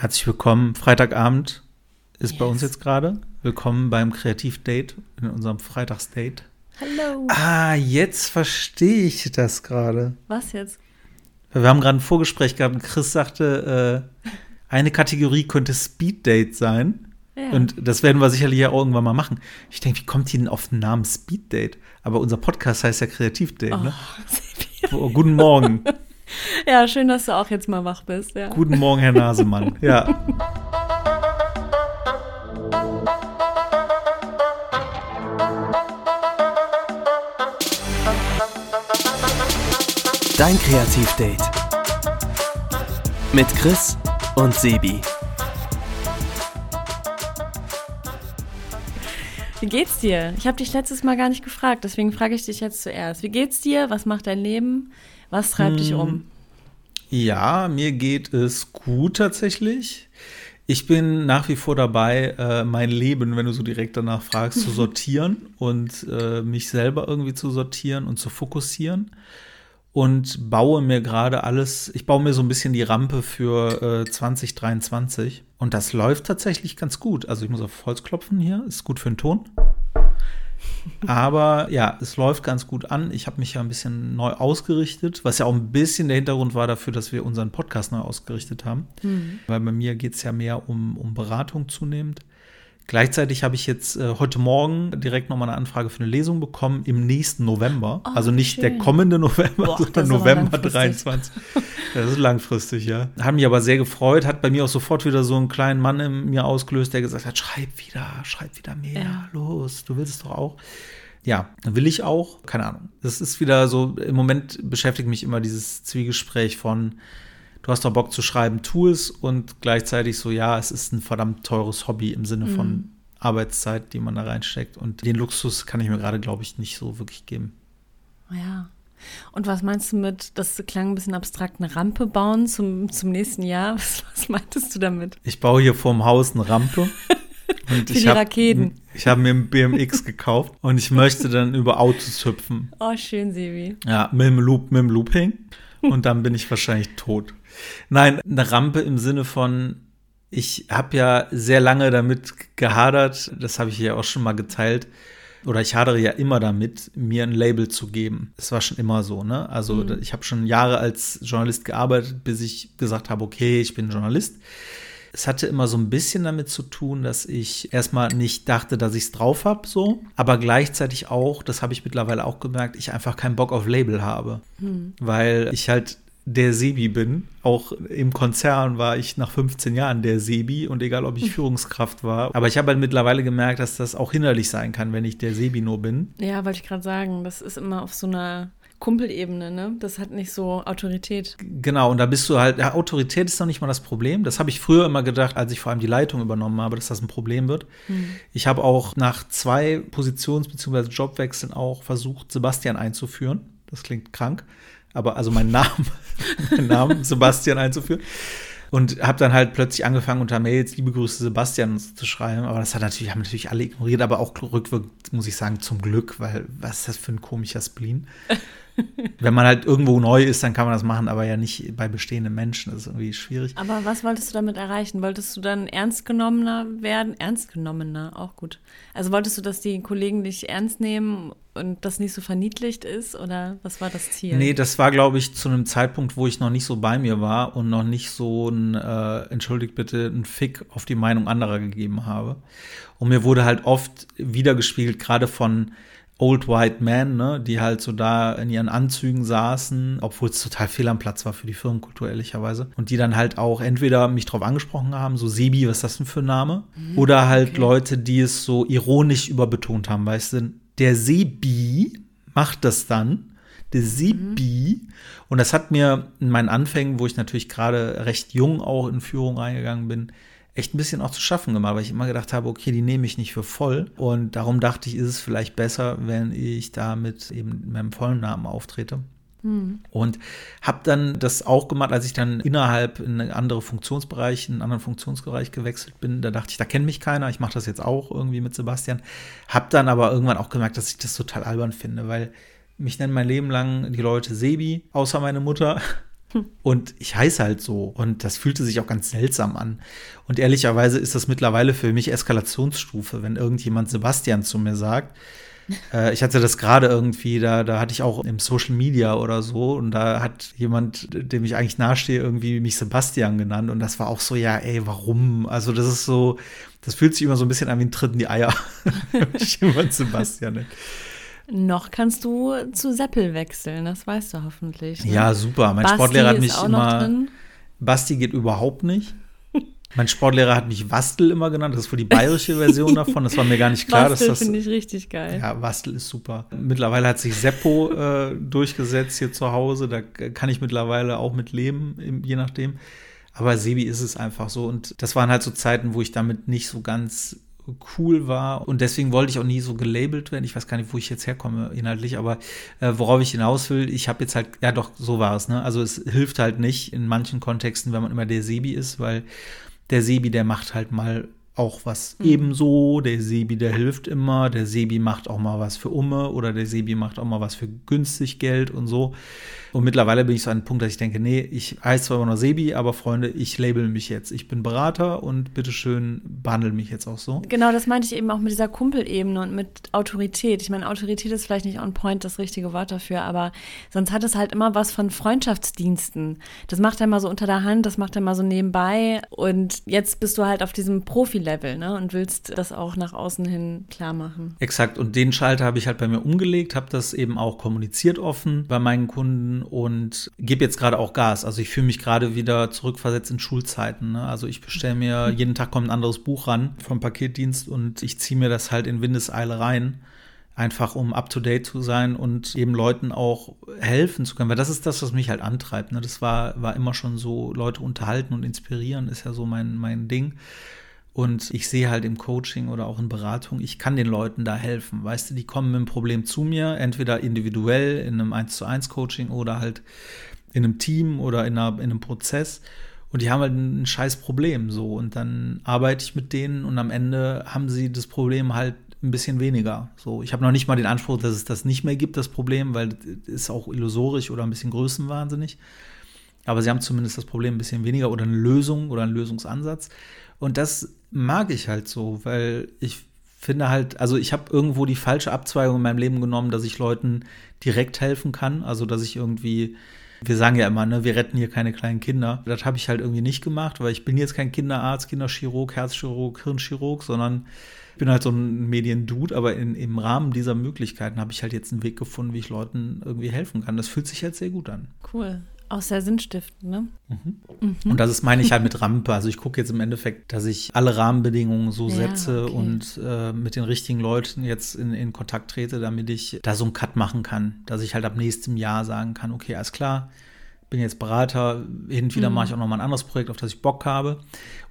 Herzlich willkommen. Freitagabend ist Yes. bei uns jetzt gerade. Willkommen beim Kreativdate in unserem Freitagsdate. Hallo. Ah, jetzt verstehe ich das gerade. Was jetzt? Wir haben gerade ein Vorgespräch gehabt und Chris sagte, äh, eine Kategorie könnte Speeddate sein. Ja. Und das werden wir sicherlich ja irgendwann mal machen. Ich denke, wie kommt die denn auf den Namen Speeddate? Aber unser Podcast heißt ja Kreativdate, ne? Oh, guten Morgen. ja, schön, dass du auch jetzt mal wach bist. Ja. Guten Morgen, Herr Nasemann. Ja. Dein Kreativdate. Mit Chris und Sebi. Wie geht's dir? Ich habe dich letztes Mal gar nicht gefragt, deswegen frage ich dich jetzt zuerst. Wie geht's dir? Was macht dein Leben? Was treibt dich um? Ja, mir geht es gut tatsächlich. Ich bin nach wie vor dabei, äh, mein Leben, wenn du so direkt danach fragst, zu sortieren und äh, mich selber irgendwie zu sortieren und zu fokussieren. Und baue mir gerade alles, ich baue mir so ein bisschen die Rampe für äh, 2023. Und das läuft tatsächlich ganz gut. Also ich muss auf Holz klopfen hier, ist gut für den Ton. Aber ja, es läuft ganz gut an. Ich habe mich ja ein bisschen neu ausgerichtet, was ja auch ein bisschen der Hintergrund war dafür, dass wir unseren Podcast neu ausgerichtet haben. Weil bei mir geht es ja mehr um, um Beratung zunehmend. Gleichzeitig habe ich jetzt äh, heute Morgen direkt nochmal eine Anfrage für eine Lesung bekommen im nächsten November. Oh, also nicht schön. der kommende November, Boah, sondern November langfristig. 23. Das ist langfristig, ja. Hat mich aber sehr gefreut, hat bei mir auch sofort wieder so einen kleinen Mann in mir ausgelöst, der gesagt hat, schreib wieder, schreib wieder mehr, Ja. los, du willst es doch auch. Ja, will ich auch, keine Ahnung. Das ist wieder so, im Moment beschäftigt mich immer dieses Zwiegespräch von, du hast doch Bock zu schreiben, tu es und gleichzeitig so, ja, es ist ein verdammt teures Hobby im Sinne von Arbeitszeit, die man da reinsteckt und den Luxus kann ich mir gerade, glaube ich, nicht so wirklich geben. Ja. Und was meinst du mit, das klang ein bisschen abstrakt, eine Rampe bauen zum, zum nächsten Jahr? Was, was meintest du damit? Ich baue hier vorm Haus eine Rampe. Und Für ich die hab- Raketen. Ich habe mir ein BMX gekauft und ich möchte dann über Autos hüpfen. Oh, schön, Sebi. Ja, mit dem Loop, mit dem Looping. Und dann bin ich wahrscheinlich tot. Nein, eine Rampe im Sinne von, ich habe ja sehr lange damit gehadert, das habe ich ja auch schon mal geteilt, oder ich hadere ja immer damit, mir ein Label zu geben. Das war schon immer so, ne? Also ich habe schon Jahre als Journalist gearbeitet, bis ich gesagt habe, okay, ich bin Journalist. Es hatte immer so ein bisschen damit zu tun, dass ich erstmal nicht dachte, dass ich es drauf habe, so, aber gleichzeitig auch, das habe ich mittlerweile auch gemerkt, ich einfach keinen Bock auf Label habe, weil ich halt der Sebi bin. Auch im Konzern war ich nach 15 Jahren der Sebi und egal, ob ich Führungskraft war. Aber ich habe halt mittlerweile gemerkt, dass das auch hinderlich sein kann, wenn ich der Sebi nur bin. Ja, wollte ich gerade sagen, das ist immer auf so einer Kumpelebene, ne? Das hat nicht so Autorität. Genau, und da bist du halt, ja, Autorität ist noch nicht mal das Problem. Das habe ich früher immer gedacht, als ich vor allem die Leitung übernommen habe, dass das ein Problem wird. Ich habe auch nach zwei Positions- bzw. Jobwechseln auch versucht, Sebastian einzuführen. Das klingt krank, aber also meinen Namen, meinen Namen Sebastian einzuführen. Und habe dann halt plötzlich angefangen, unter Mails liebe Grüße Sebastian zu schreiben. Aber das hat natürlich, haben natürlich alle ignoriert, aber auch rückwirkend, muss ich sagen, zum Glück, weil was ist das für ein komischer Spleen? Wenn man halt irgendwo neu ist, dann kann man das machen, aber ja nicht bei bestehenden Menschen. Das ist irgendwie schwierig. Aber was wolltest du damit erreichen? Wolltest du dann ernst genommener werden? Ernst genommener, auch gut. Also wolltest du, dass die Kollegen dich ernst nehmen und das nicht so verniedlicht ist? Oder was war das Ziel? Nee, das war, glaube ich, zu einem Zeitpunkt, wo ich noch nicht so bei mir war und noch nicht so ein, äh, entschuldigt bitte, ein Fick auf die Meinung anderer gegeben habe. Und mir wurde halt oft wiedergespiegelt, gerade von Old White Men, ne, die halt so da in ihren Anzügen saßen, obwohl es total fehl am Platz war für die Firmenkultur, ehrlicherweise. Und die dann halt auch entweder mich drauf angesprochen haben, so Sebi, was ist das denn für ein Name? Oder halt okay. Leute, die es so ironisch überbetont haben, weißt du, der Sebi macht das dann, der Sebi. Und das hat mir in meinen Anfängen, wo ich natürlich gerade recht jung auch in Führung reingegangen bin, echt ein bisschen auch zu schaffen gemacht, weil ich immer gedacht habe, okay, die nehme ich nicht für voll. Und darum dachte ich, ist es vielleicht besser, wenn ich da mit eben meinem vollen Namen auftrete. Und habe dann das auch gemacht, als ich dann innerhalb in einen anderen Funktionsbereich, in einen anderen Funktionsbereich gewechselt bin. Da dachte ich, da kennt mich keiner. Ich mache das jetzt auch irgendwie mit Sebastian. Habe dann aber irgendwann auch gemerkt, dass ich das total albern finde, weil mich nennen mein Leben lang die Leute Sebi, außer meine Mutter. Und ich heiße halt so. Und das fühlte sich auch ganz seltsam an. Und ehrlicherweise ist das mittlerweile für mich Eskalationsstufe, wenn irgendjemand Sebastian zu mir sagt. Äh, ich hatte das gerade irgendwie, da, da hatte ich auch im Social Media oder so. Und da hat jemand, dem ich eigentlich nahestehe, irgendwie mich Sebastian genannt. Und das war auch so, ja, ey, warum? Also, das ist so, das fühlt sich immer so ein bisschen an wie ein Tritt in die Eier, wenn ich jemand Sebastian nenne. Noch kannst du zu Seppel wechseln, das weißt du hoffentlich. Ne? Ja, super. Mein Basti Sportlehrer hat mich immer. drin. Basti geht überhaupt nicht. Mein Sportlehrer hat mich Wastel immer genannt. Das ist wohl die bayerische Version davon. Das war mir gar nicht klar, Bastel dass das. finde ich richtig geil. Ja, Wastel ist super. Mittlerweile hat sich Seppo äh, durchgesetzt hier zu Hause. Da kann ich mittlerweile auch mit leben, je nachdem. Aber Sebi ist es einfach so. Und das waren halt so Zeiten, wo ich damit nicht so ganz cool war. Und deswegen wollte ich auch nie so gelabelt werden. Ich weiß gar nicht, wo ich jetzt herkomme inhaltlich, aber äh, worauf ich hinaus will, ich habe jetzt halt, ja doch, so war es. Ne? Also es hilft halt nicht in manchen Kontexten, wenn man immer der Sebi ist, weil der Sebi, der macht halt mal auch was ebenso, der Sebi, der hilft immer, der Sebi macht auch mal was für Umme oder der Sebi macht auch mal was für günstig Geld und so. Und mittlerweile bin ich so an einem Punkt, dass ich denke, nee, ich heiße zwar immer noch Sebi, aber Freunde, ich label mich jetzt. Ich bin Berater und bitteschön behandle mich jetzt auch so. Genau, das meinte ich eben auch mit dieser Kumpelebene und mit Autorität. Ich meine, Autorität ist vielleicht nicht on point das richtige Wort dafür, aber sonst hat es halt immer was von Freundschaftsdiensten. Das macht er mal so unter der Hand, das macht er mal so nebenbei und jetzt bist du halt auf diesem Profi-Level ne, und willst das auch nach außen hin klar machen. Exakt. Und den Schalter habe ich halt bei mir umgelegt, habe das eben auch kommuniziert offen bei meinen Kunden und gebe jetzt gerade auch Gas. Also ich fühle mich gerade wieder zurückversetzt in Schulzeiten. Ne? Also ich bestelle mir, jeden Tag kommt ein anderes Buch ran vom Paketdienst und ich ziehe mir das halt in Windeseile rein. Einfach um up to date zu sein und eben Leuten auch helfen zu können. Weil das ist das, was mich halt antreibt. Ne? Das war, war immer schon so, Leute unterhalten und inspirieren, ist ja so mein, mein Ding. Und ich sehe halt im Coaching oder auch in Beratung, ich kann den Leuten da helfen. Weißt du, die kommen mit einem Problem zu mir, entweder individuell in einem 1 zu 1 Coaching oder halt in einem Team oder in, einer, in einem Prozess. Und die haben halt ein scheiß Problem so. Und dann arbeite ich mit denen und am Ende haben sie das Problem halt ein bisschen weniger. So, ich habe noch nicht mal den Anspruch, dass es das nicht mehr gibt, das Problem, weil das ist auch illusorisch oder ein bisschen größenwahnsinnig. Aber sie haben zumindest das Problem ein bisschen weniger oder eine Lösung oder einen Lösungsansatz. Und das mag ich halt so, weil ich finde halt, also ich habe irgendwo die falsche Abzweigung in meinem Leben genommen, dass ich Leuten direkt helfen kann. Also dass ich irgendwie, wir sagen ja immer, ne, wir retten hier keine kleinen Kinder. Das habe ich halt irgendwie nicht gemacht, weil ich bin jetzt kein Kinderarzt, Kinderchirurg, Herzchirurg, Hirnchirurg, sondern ich bin halt so ein Mediendude, aber in, im Rahmen dieser Möglichkeiten habe ich halt jetzt einen Weg gefunden, wie ich Leuten irgendwie helfen kann. Das fühlt sich halt sehr gut an. Cool. Auch sehr sinnstiftend, ne? Und das ist, meine ich halt mit Rampe. Also ich gucke jetzt im Endeffekt, dass ich alle Rahmenbedingungen so Ja, setze okay. und äh, mit den richtigen Leuten jetzt in, in Kontakt trete, damit ich da so einen Cut machen kann. Dass ich halt ab nächstem Jahr sagen kann, okay, alles klar, bin jetzt Berater, hin und wieder mache ich auch noch mal ein anderes Projekt, auf das ich Bock habe.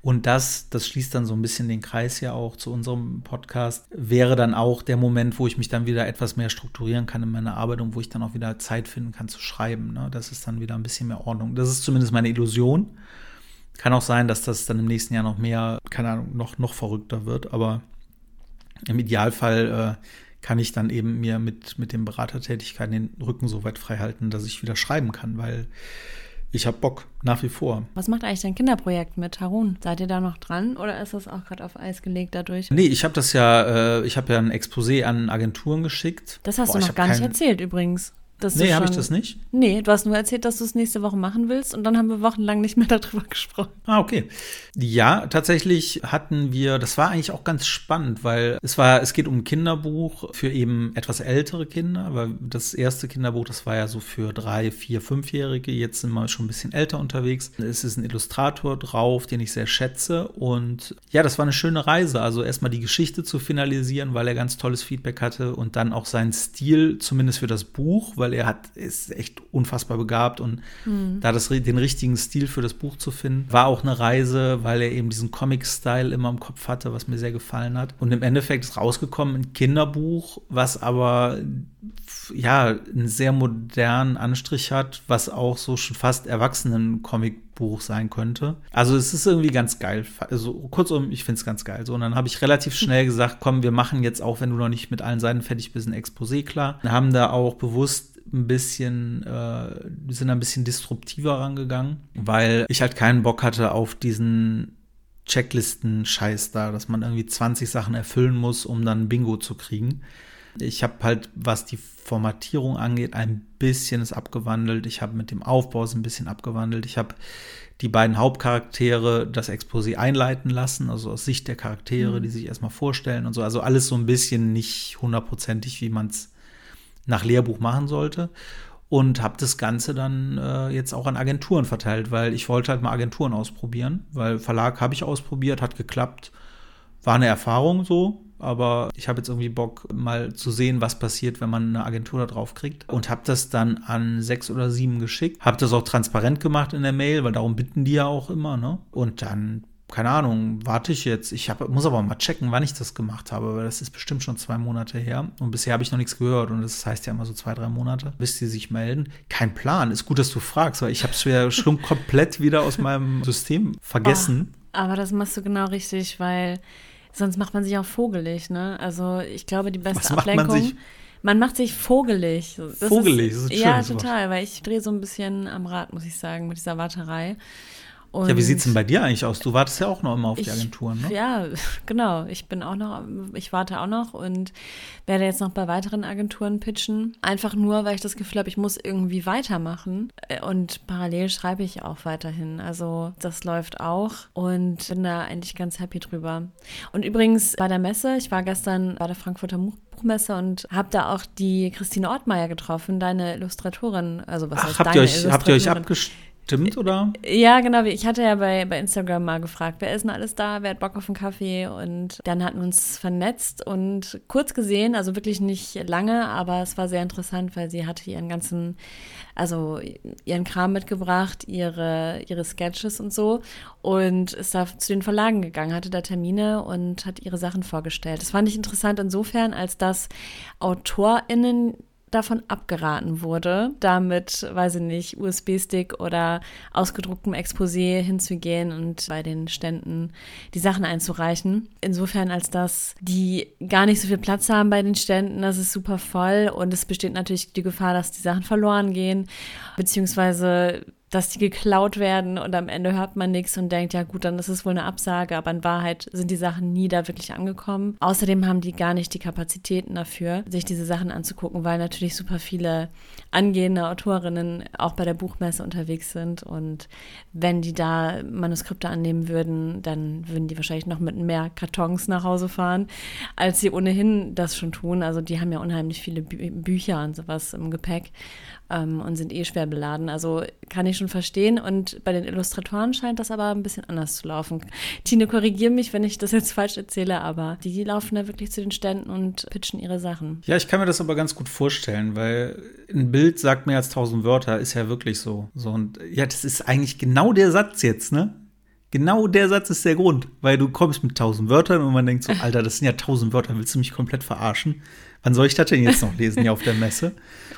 Und das, das schließt dann so ein bisschen den Kreis ja auch zu unserem Podcast, wäre dann auch der Moment, wo ich mich dann wieder etwas mehr strukturieren kann in meiner Arbeit und wo ich dann auch wieder Zeit finden kann zu schreiben. Ne? Das ist dann wieder ein bisschen mehr Ordnung. Das ist zumindest meine Illusion. Kann auch sein, dass das dann im nächsten Jahr noch mehr, keine Ahnung, noch, noch verrückter wird, aber im Idealfall äh, kann ich dann eben mir mit, mit den Beratertätigkeiten den Rücken so weit frei halten, dass ich wieder schreiben kann, weil ich habe Bock, nach wie vor. Was macht eigentlich dein Kinderprojekt mit Harun? Seid ihr da noch dran oder ist das auch gerade auf Eis gelegt dadurch? Nee, ich habe das ja, äh, ich habe ja ein Exposé an Agenturen geschickt. Das hast Boah, du noch gar nicht erzählt übrigens. Dass Nee, habe ich das nicht? Nee, du hast nur erzählt, dass du es nächste Woche machen willst und dann haben wir wochenlang nicht mehr darüber gesprochen. Ah, okay. Ja, tatsächlich hatten wir, das war eigentlich auch ganz spannend, weil es war, es geht um ein Kinderbuch für eben etwas ältere Kinder, weil das erste Kinderbuch, das war ja so für drei, vier, fünfjährige, jetzt sind wir schon ein bisschen älter unterwegs. Es ist ein Illustrator drauf, den ich sehr schätze und ja, das war eine schöne Reise, also erstmal die Geschichte zu finalisieren, weil er ganz tolles Feedback hatte und dann auch seinen Stil, zumindest für das Buch, weil er hat, ist echt unfassbar begabt und da das, den richtigen Stil für das Buch zu finden, war auch eine Reise, weil er eben diesen Comic-Style immer im Kopf hatte, was mir sehr gefallen hat. Und im Endeffekt ist rausgekommen ein Kinderbuch, was aber ja einen sehr modernen Anstrich hat, was auch so schon fast Erwachsenen-Comic-Buch sein könnte. Also es ist irgendwie ganz geil. Also kurzum, ich finde es ganz geil. So, und dann habe ich relativ schnell gesagt, komm, wir machen jetzt auch, wenn du noch nicht mit allen Seiten fertig bist, ein Exposé klar. Wir haben da auch bewusst ein bisschen, äh, sind ein bisschen disruptiver rangegangen, weil ich halt keinen Bock hatte auf diesen Checklisten-Scheiß da, dass man irgendwie 20 Sachen erfüllen muss, um dann Bingo zu kriegen. Ich habe halt, was die Formatierung angeht, ein bisschen es abgewandelt. Ich habe mit dem Aufbau es ein bisschen abgewandelt. Ich habe die beiden Hauptcharaktere das Exposé einleiten lassen, also aus Sicht der Charaktere, mhm. die sich erstmal vorstellen und so. Also alles so ein bisschen nicht hundertprozentig, wie man es nach Lehrbuch machen sollte. Und habe das Ganze dann äh, jetzt auch an Agenturen verteilt, weil ich wollte halt mal Agenturen ausprobieren, weil Verlag habe ich ausprobiert, hat geklappt, war eine Erfahrung so, aber ich habe jetzt irgendwie Bock, mal zu sehen, was passiert, wenn man eine Agentur da drauf kriegt. Und habe das dann an sechs oder sieben geschickt. Habe das auch transparent gemacht in der Mail, weil darum bitten die ja auch immer, ne? Und dann keine Ahnung, warte ich jetzt. Ich hab, muss aber mal checken, wann ich das gemacht habe, weil das ist bestimmt schon zwei Monate her. Und bisher habe ich noch nichts gehört. Und das heißt ja immer so zwei, drei Monate, bis sie sich melden. Kein Plan. Ist gut, dass du fragst, weil ich habe es ja schon komplett wieder aus meinem System vergessen. Oh, aber das machst du genau richtig, weil Sonst macht man sich auch vogelig, ne? Also ich glaube, die beste Was Ablenkung. Macht man, sich? man macht sich vogelig. Das vogelig, ist, das ist ein Ja, total, weil ich drehe so ein bisschen am Rad, muss ich sagen, mit dieser Warterei. Und ja, wie sieht es denn bei dir eigentlich aus? Du wartest ja auch noch immer auf ich, die Agenturen, ne? Ja, genau. Ich bin auch noch, ich warte auch noch und werde jetzt noch bei weiteren Agenturen pitchen. Einfach nur, weil ich das Gefühl habe, ich muss irgendwie weitermachen. Und parallel schreibe ich auch weiterhin. Also das läuft auch und bin da eigentlich ganz happy drüber. Und übrigens bei der Messe, ich war gestern bei der Frankfurter Buchmesse und habe da auch die Christine Ortmeier getroffen, deine Illustratorin. Also was Ach, heißt habt deine ihr euch, Habt ihr euch abgestimmt? Stimmt, oder? Ja, genau. Ich hatte ja bei, bei Instagram mal gefragt, wer ist denn alles da, wer hat Bock auf einen Kaffee? Und dann hatten wir uns vernetzt und kurz gesehen, also wirklich nicht lange, aber es war sehr interessant, weil sie hatte ihren ganzen, also ihren Kram mitgebracht, ihre, ihre Sketches und so und ist da zu den Verlagen gegangen, hatte da Termine und hat ihre Sachen vorgestellt. Das fand ich interessant insofern, als dass AutorInnen davon abgeraten wurde, damit, weiß ich nicht, USB-Stick oder ausgedrucktem Exposé hinzugehen und bei den Ständen die Sachen einzureichen. Insofern, als dass die gar nicht so viel Platz haben bei den Ständen, das ist super voll und es besteht natürlich die Gefahr, dass die Sachen verloren gehen, beziehungsweise dass die geklaut werden und am Ende hört man nichts und denkt, ja gut, dann ist es wohl eine Absage, aber in Wahrheit sind die Sachen nie da wirklich angekommen. Außerdem haben die gar nicht die Kapazitäten dafür, sich diese Sachen anzugucken, weil natürlich super viele angehende Autorinnen auch bei der Buchmesse unterwegs sind und wenn die da Manuskripte annehmen würden, dann würden die wahrscheinlich noch mit mehr Kartons nach Hause fahren, als sie ohnehin das schon tun. Also die haben ja unheimlich viele Bü Bücher und sowas im Gepäck ähm, und sind eh schwer beladen. Also kann ich schon verstehen. Und bei den Illustratoren scheint das aber ein bisschen anders zu laufen. Tine, korrigiere mich, wenn ich das jetzt falsch erzähle, aber die laufen da wirklich zu den Ständen und pitchen ihre Sachen. Ja, ich kann mir das aber ganz gut vorstellen, weil ein Bild sagt mehr als tausend Wörter, ist ja wirklich so. So und ja, das ist eigentlich genau der Satz jetzt, ne? Genau der Satz ist der Grund, weil du kommst mit tausend Wörtern und man denkt so, Alter, das sind ja tausend Wörter, willst du mich komplett verarschen? Wann soll ich das denn jetzt noch lesen hier auf der Messe?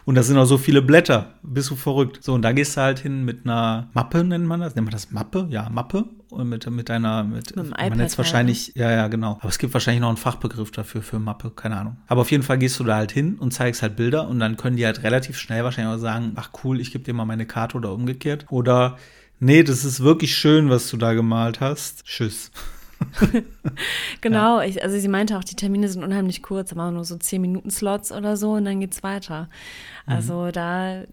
Und das sind auch so viele Blätter. Bist du verrückt? So, und da gehst du halt hin mit einer Mappe, nennt man das? Nennt man das Mappe? Ja, Mappe. Und mit, mit einer, mit, mit man jetzt wahrscheinlich, ja, ja, genau. Aber es gibt wahrscheinlich noch einen Fachbegriff dafür, für Mappe, keine Ahnung. Aber auf jeden Fall gehst du da halt hin und zeigst halt Bilder und dann können die halt relativ schnell wahrscheinlich auch sagen, ach cool, ich gebe dir mal meine Karte oder umgekehrt. Oder, nee, das ist wirklich schön, was du da gemalt hast. Tschüss. genau, ja. ich, also sie meinte auch, die Termine sind unheimlich kurz, aber nur so 10 Minuten Slots oder so und dann geht's weiter. Mhm. Also da,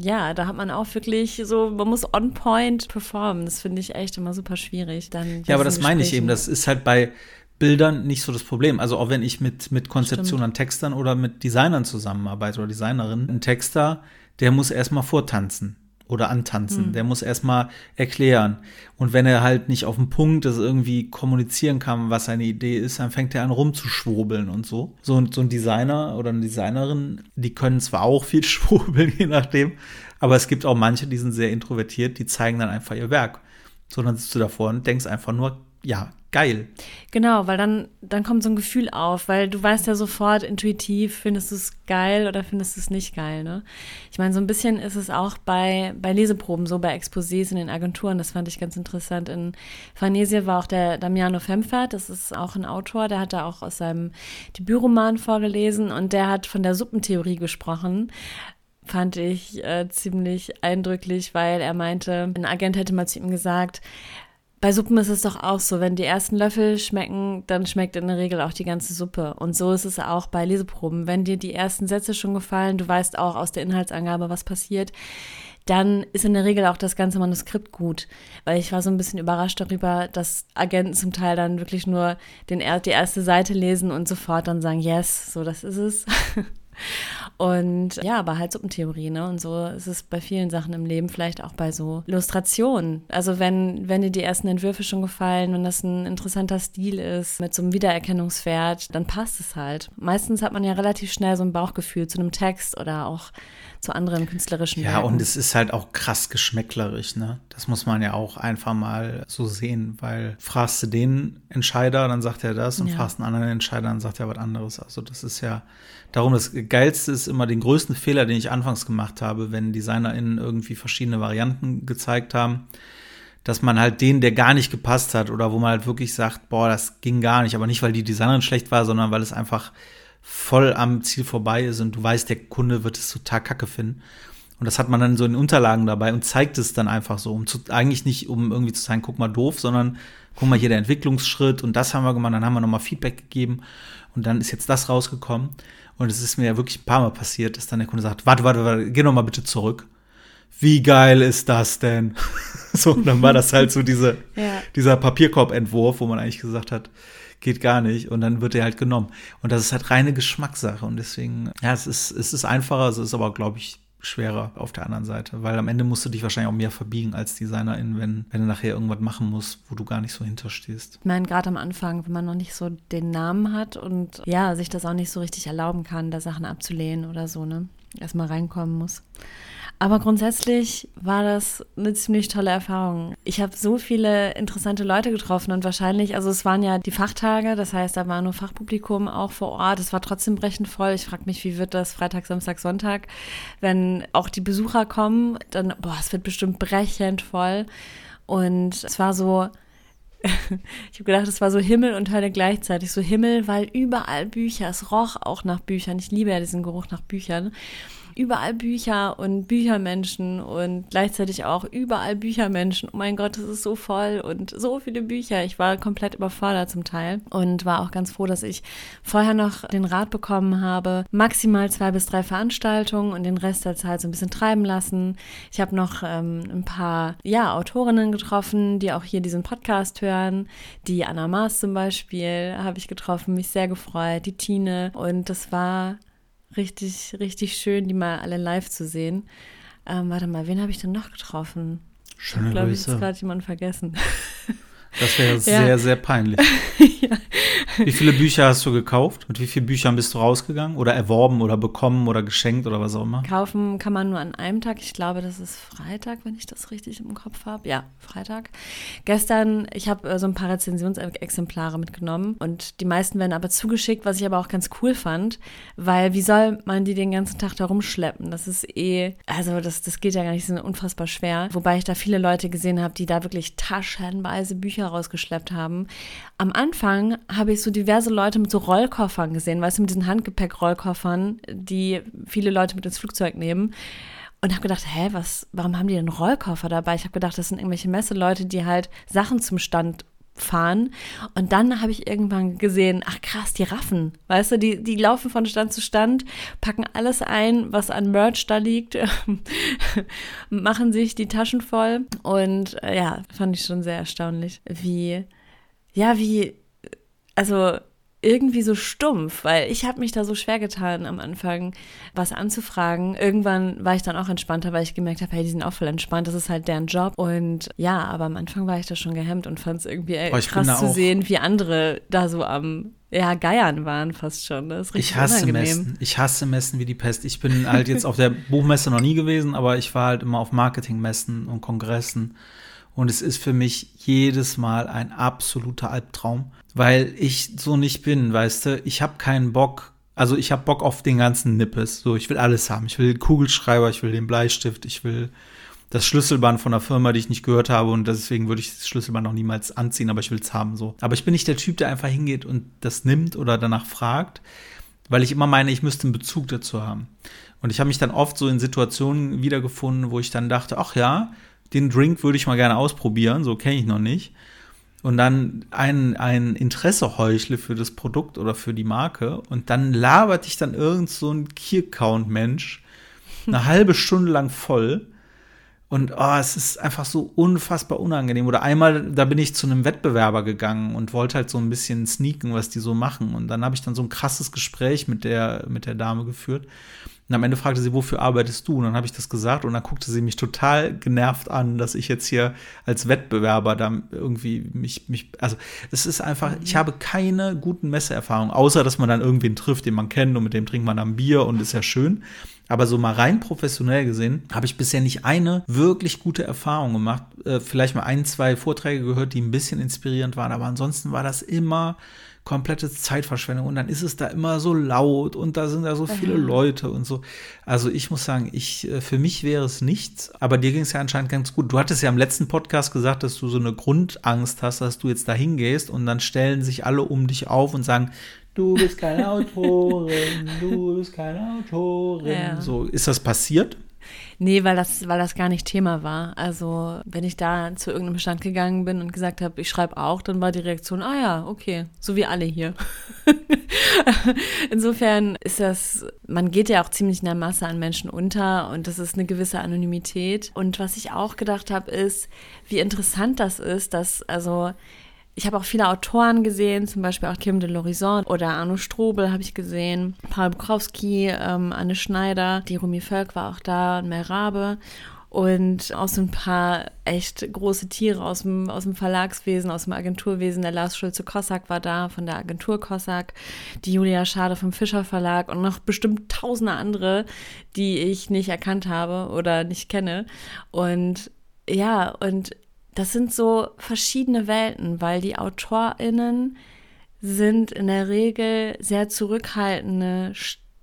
ja, da hat man auch wirklich so, man muss on point performen. Das finde ich echt immer super schwierig. Dann ja, aber das meine ich eben, das ist halt bei Bildern nicht so das Problem. Also auch wenn ich mit, mit Konzeption an Textern oder mit Designern zusammenarbeite oder Designerinnen, ein Texter, der muss erstmal vortanzen oder antanzen. Hm. Der muss erstmal erklären. Und wenn er halt nicht auf den Punkt das irgendwie kommunizieren kann, was seine Idee ist, dann fängt er an rumzuschwurbeln und so. So, so ein Designer oder eine Designerin, die können zwar auch viel schwurbeln, je nachdem, aber es gibt auch manche, die sind sehr introvertiert, die zeigen dann einfach ihr Werk. So, dann sitzt du davor und denkst einfach nur, ja, geil. Genau, weil dann, dann kommt so ein Gefühl auf, weil du weißt ja sofort intuitiv, findest du es geil oder findest du es nicht geil, ne? Ich meine, so ein bisschen ist es auch bei, bei Leseproben, so bei Exposés in den Agenturen, das fand ich ganz interessant. In Farnesia war auch der Damiano Femfert, das ist auch ein Autor, der hat da auch aus seinem Debütroman vorgelesen und der hat von der Suppentheorie gesprochen fand ich äh, ziemlich eindrücklich, weil er meinte, ein Agent hätte mal zu ihm gesagt, bei Suppen ist es doch auch so, wenn die ersten Löffel schmecken, dann schmeckt in der Regel auch die ganze Suppe. Und so ist es auch bei Leseproben. Wenn dir die ersten Sätze schon gefallen, du weißt auch aus der Inhaltsangabe, was passiert, dann ist in der Regel auch das ganze Manuskript gut. Weil ich war so ein bisschen überrascht darüber, dass Agenten zum Teil dann wirklich nur den, die erste Seite lesen und sofort dann sagen, yes, so das ist es. Und ja, aber halt Suppentheorie, ne? Und so ist es bei vielen Sachen im Leben, vielleicht auch bei so Illustrationen. Also wenn, wenn dir die ersten Entwürfe schon gefallen, wenn das ein interessanter Stil ist, mit so einem Wiedererkennungswert, dann passt es halt. Meistens hat man ja relativ schnell so ein Bauchgefühl zu einem Text oder auch zu anderen künstlerischen Ja, Werken. und es ist halt auch krass geschmäcklerisch, ne? Das muss man ja auch einfach mal so sehen, weil fragst du den Entscheider, dann sagt er das und ja. fragst einen anderen Entscheider, dann sagt er was anderes. Also das ist ja darum, das Geilste ist immer den größten Fehler, den ich anfangs gemacht habe, wenn DesignerInnen irgendwie verschiedene Varianten gezeigt haben dass man halt den, der gar nicht gepasst hat oder wo man halt wirklich sagt, boah, das ging gar nicht, aber nicht, weil die Designerin schlecht war, sondern weil es einfach voll am Ziel vorbei ist und du weißt, der Kunde wird es total kacke finden. Und das hat man dann so in Unterlagen dabei und zeigt es dann einfach so, um zu, eigentlich nicht, um irgendwie zu sagen, guck mal doof, sondern guck mal hier der Entwicklungsschritt und das haben wir gemacht, dann haben wir nochmal Feedback gegeben und dann ist jetzt das rausgekommen. Und es ist mir ja wirklich ein paar Mal passiert, dass dann der Kunde sagt, warte, warte, warte, geh nochmal bitte zurück. Wie geil ist das denn? so, und dann war das halt so diese, ja. dieser Papierkorbentwurf, wo man eigentlich gesagt hat, geht gar nicht. Und dann wird er halt genommen. Und das ist halt reine Geschmackssache. Und deswegen, ja, es ist, es ist einfacher, es ist aber, glaube ich, schwerer auf der anderen Seite, weil am Ende musst du dich wahrscheinlich auch mehr verbiegen als Designerin, wenn, wenn du nachher irgendwas machen musst, wo du gar nicht so hinterstehst. Ich meine, gerade am Anfang, wenn man noch nicht so den Namen hat und ja, sich das auch nicht so richtig erlauben kann, da Sachen abzulehnen oder so, ne? Erstmal reinkommen muss. Aber grundsätzlich war das eine ziemlich tolle Erfahrung. Ich habe so viele interessante Leute getroffen und wahrscheinlich, also es waren ja die Fachtage, das heißt, da war nur Fachpublikum auch vor Ort. Es war trotzdem brechend voll. Ich frage mich, wie wird das Freitag, Samstag, Sonntag, wenn auch die Besucher kommen, dann, boah, es wird bestimmt brechend voll. Und es war so, ich habe gedacht, es war so Himmel und Hölle gleichzeitig. So Himmel, weil überall Bücher, es roch auch nach Büchern. Ich liebe ja diesen Geruch nach Büchern überall Bücher und Büchermenschen und gleichzeitig auch überall Büchermenschen. Oh mein Gott, das ist so voll und so viele Bücher. Ich war komplett überfordert zum Teil und war auch ganz froh, dass ich vorher noch den Rat bekommen habe, maximal zwei bis drei Veranstaltungen und den Rest der Zeit so ein bisschen treiben lassen. Ich habe noch ähm, ein paar, ja, Autorinnen getroffen, die auch hier diesen Podcast hören. Die Anna Maas zum Beispiel habe ich getroffen, mich sehr gefreut, die Tine und das war richtig, richtig schön, die mal alle live zu sehen. Ähm, warte mal, wen habe ich denn noch getroffen? Schöne ich glaube, ich habe gerade jemanden vergessen. Das wäre ja. sehr, sehr peinlich. ja. Wie viele Bücher hast du gekauft? Mit wie vielen Büchern bist du rausgegangen? Oder erworben oder bekommen oder geschenkt oder was auch immer? Kaufen kann man nur an einem Tag. Ich glaube, das ist Freitag, wenn ich das richtig im Kopf habe. Ja, Freitag. Gestern, ich habe äh, so ein paar Rezensionsexemplare mitgenommen und die meisten werden aber zugeschickt, was ich aber auch ganz cool fand, weil wie soll man die den ganzen Tag da rumschleppen? Das ist eh, also das, das geht ja gar nicht, das ist unfassbar schwer. Wobei ich da viele Leute gesehen habe, die da wirklich taschenweise Bücher rausgeschleppt haben. Am Anfang habe ich so diverse Leute mit so Rollkoffern gesehen, weißt du, mit diesen Handgepäck-Rollkoffern, die viele Leute mit ins Flugzeug nehmen. Und habe gedacht, hä, was, warum haben die denn Rollkoffer dabei? Ich habe gedacht, das sind irgendwelche Messeleute, die halt Sachen zum Stand fahren. Und dann habe ich irgendwann gesehen, ach krass, die Raffen, weißt du, die, die laufen von Stand zu Stand, packen alles ein, was an Merch da liegt, machen sich die Taschen voll. Und äh, ja, fand ich schon sehr erstaunlich, wie, ja, wie, also irgendwie so stumpf, weil ich habe mich da so schwer getan am Anfang, was anzufragen. Irgendwann war ich dann auch entspannter, weil ich gemerkt habe, hey, die sind auch voll entspannt, das ist halt deren Job. Und ja, aber am Anfang war ich da schon gehemmt und fand es irgendwie ey, krass zu sehen, wie andere da so am ja, Geiern waren fast schon. Das ist richtig ich hasse unangenehm. Messen. Ich hasse Messen wie die Pest. Ich bin halt jetzt auf der Buchmesse noch nie gewesen, aber ich war halt immer auf Marketingmessen und Kongressen. Und es ist für mich jedes Mal ein absoluter Albtraum weil ich so nicht bin, weißt du. Ich habe keinen Bock, also ich habe Bock auf den ganzen Nippes. So, ich will alles haben. Ich will den Kugelschreiber, ich will den Bleistift, ich will das Schlüsselband von einer Firma, die ich nicht gehört habe und deswegen würde ich das Schlüsselband noch niemals anziehen, aber ich will es haben so. Aber ich bin nicht der Typ, der einfach hingeht und das nimmt oder danach fragt, weil ich immer meine, ich müsste einen Bezug dazu haben. Und ich habe mich dann oft so in Situationen wiedergefunden, wo ich dann dachte, ach ja, den Drink würde ich mal gerne ausprobieren, so kenne ich noch nicht. Und dann ein, ein Interesse heuchle für das Produkt oder für die Marke. Und dann labert ich dann irgend so ein Key-Count-Mensch eine halbe Stunde lang voll. Und oh, es ist einfach so unfassbar unangenehm. Oder einmal, da bin ich zu einem Wettbewerber gegangen und wollte halt so ein bisschen sneaken, was die so machen. Und dann habe ich dann so ein krasses Gespräch mit der, mit der Dame geführt. Und am Ende fragte sie, wofür arbeitest du? Und dann habe ich das gesagt und dann guckte sie mich total genervt an, dass ich jetzt hier als Wettbewerber da irgendwie mich, mich, also es ist einfach, ich habe keine guten Messeerfahrungen, außer dass man dann irgendwen trifft, den man kennt und mit dem trinkt man dann Bier und ist ja schön. Aber so mal rein professionell gesehen, habe ich bisher nicht eine wirklich gute Erfahrung gemacht. Äh, vielleicht mal ein, zwei Vorträge gehört, die ein bisschen inspirierend waren, aber ansonsten war das immer komplette Zeitverschwendung und dann ist es da immer so laut und da sind da so viele mhm. Leute und so. Also ich muss sagen, ich, äh, für mich wäre es nichts, aber dir ging es ja anscheinend ganz gut. Du hattest ja im letzten Podcast gesagt, dass du so eine Grundangst hast, dass du jetzt da hingehst und dann stellen sich alle um dich auf und sagen, du bist keine Autorin, du bist keine Autorin. Ja. So, ist das passiert? Nee, weil das, weil das gar nicht Thema war. Also, wenn ich da zu irgendeinem Stand gegangen bin und gesagt habe, ich schreibe auch, dann war die Reaktion, ah ja, okay, so wie alle hier. Insofern ist das, man geht ja auch ziemlich in der Masse an Menschen unter und das ist eine gewisse Anonymität. Und was ich auch gedacht habe, ist, wie interessant das ist, dass, also, ich habe auch viele Autoren gesehen, zum Beispiel auch Kim de l'Horizon oder Arno Strobel habe ich gesehen, Paul Bukowski, ähm, Anne Schneider, die Rumi Völk war auch da Mel Rabe und auch so ein paar echt große Tiere aus dem, aus dem Verlagswesen, aus dem Agenturwesen. Der Lars Schulze-Kossack war da von der Agentur Kossack, die Julia Schade vom Fischer Verlag und noch bestimmt tausende andere, die ich nicht erkannt habe oder nicht kenne. Und ja, und das sind so verschiedene Welten, weil die AutorInnen sind in der Regel sehr zurückhaltende,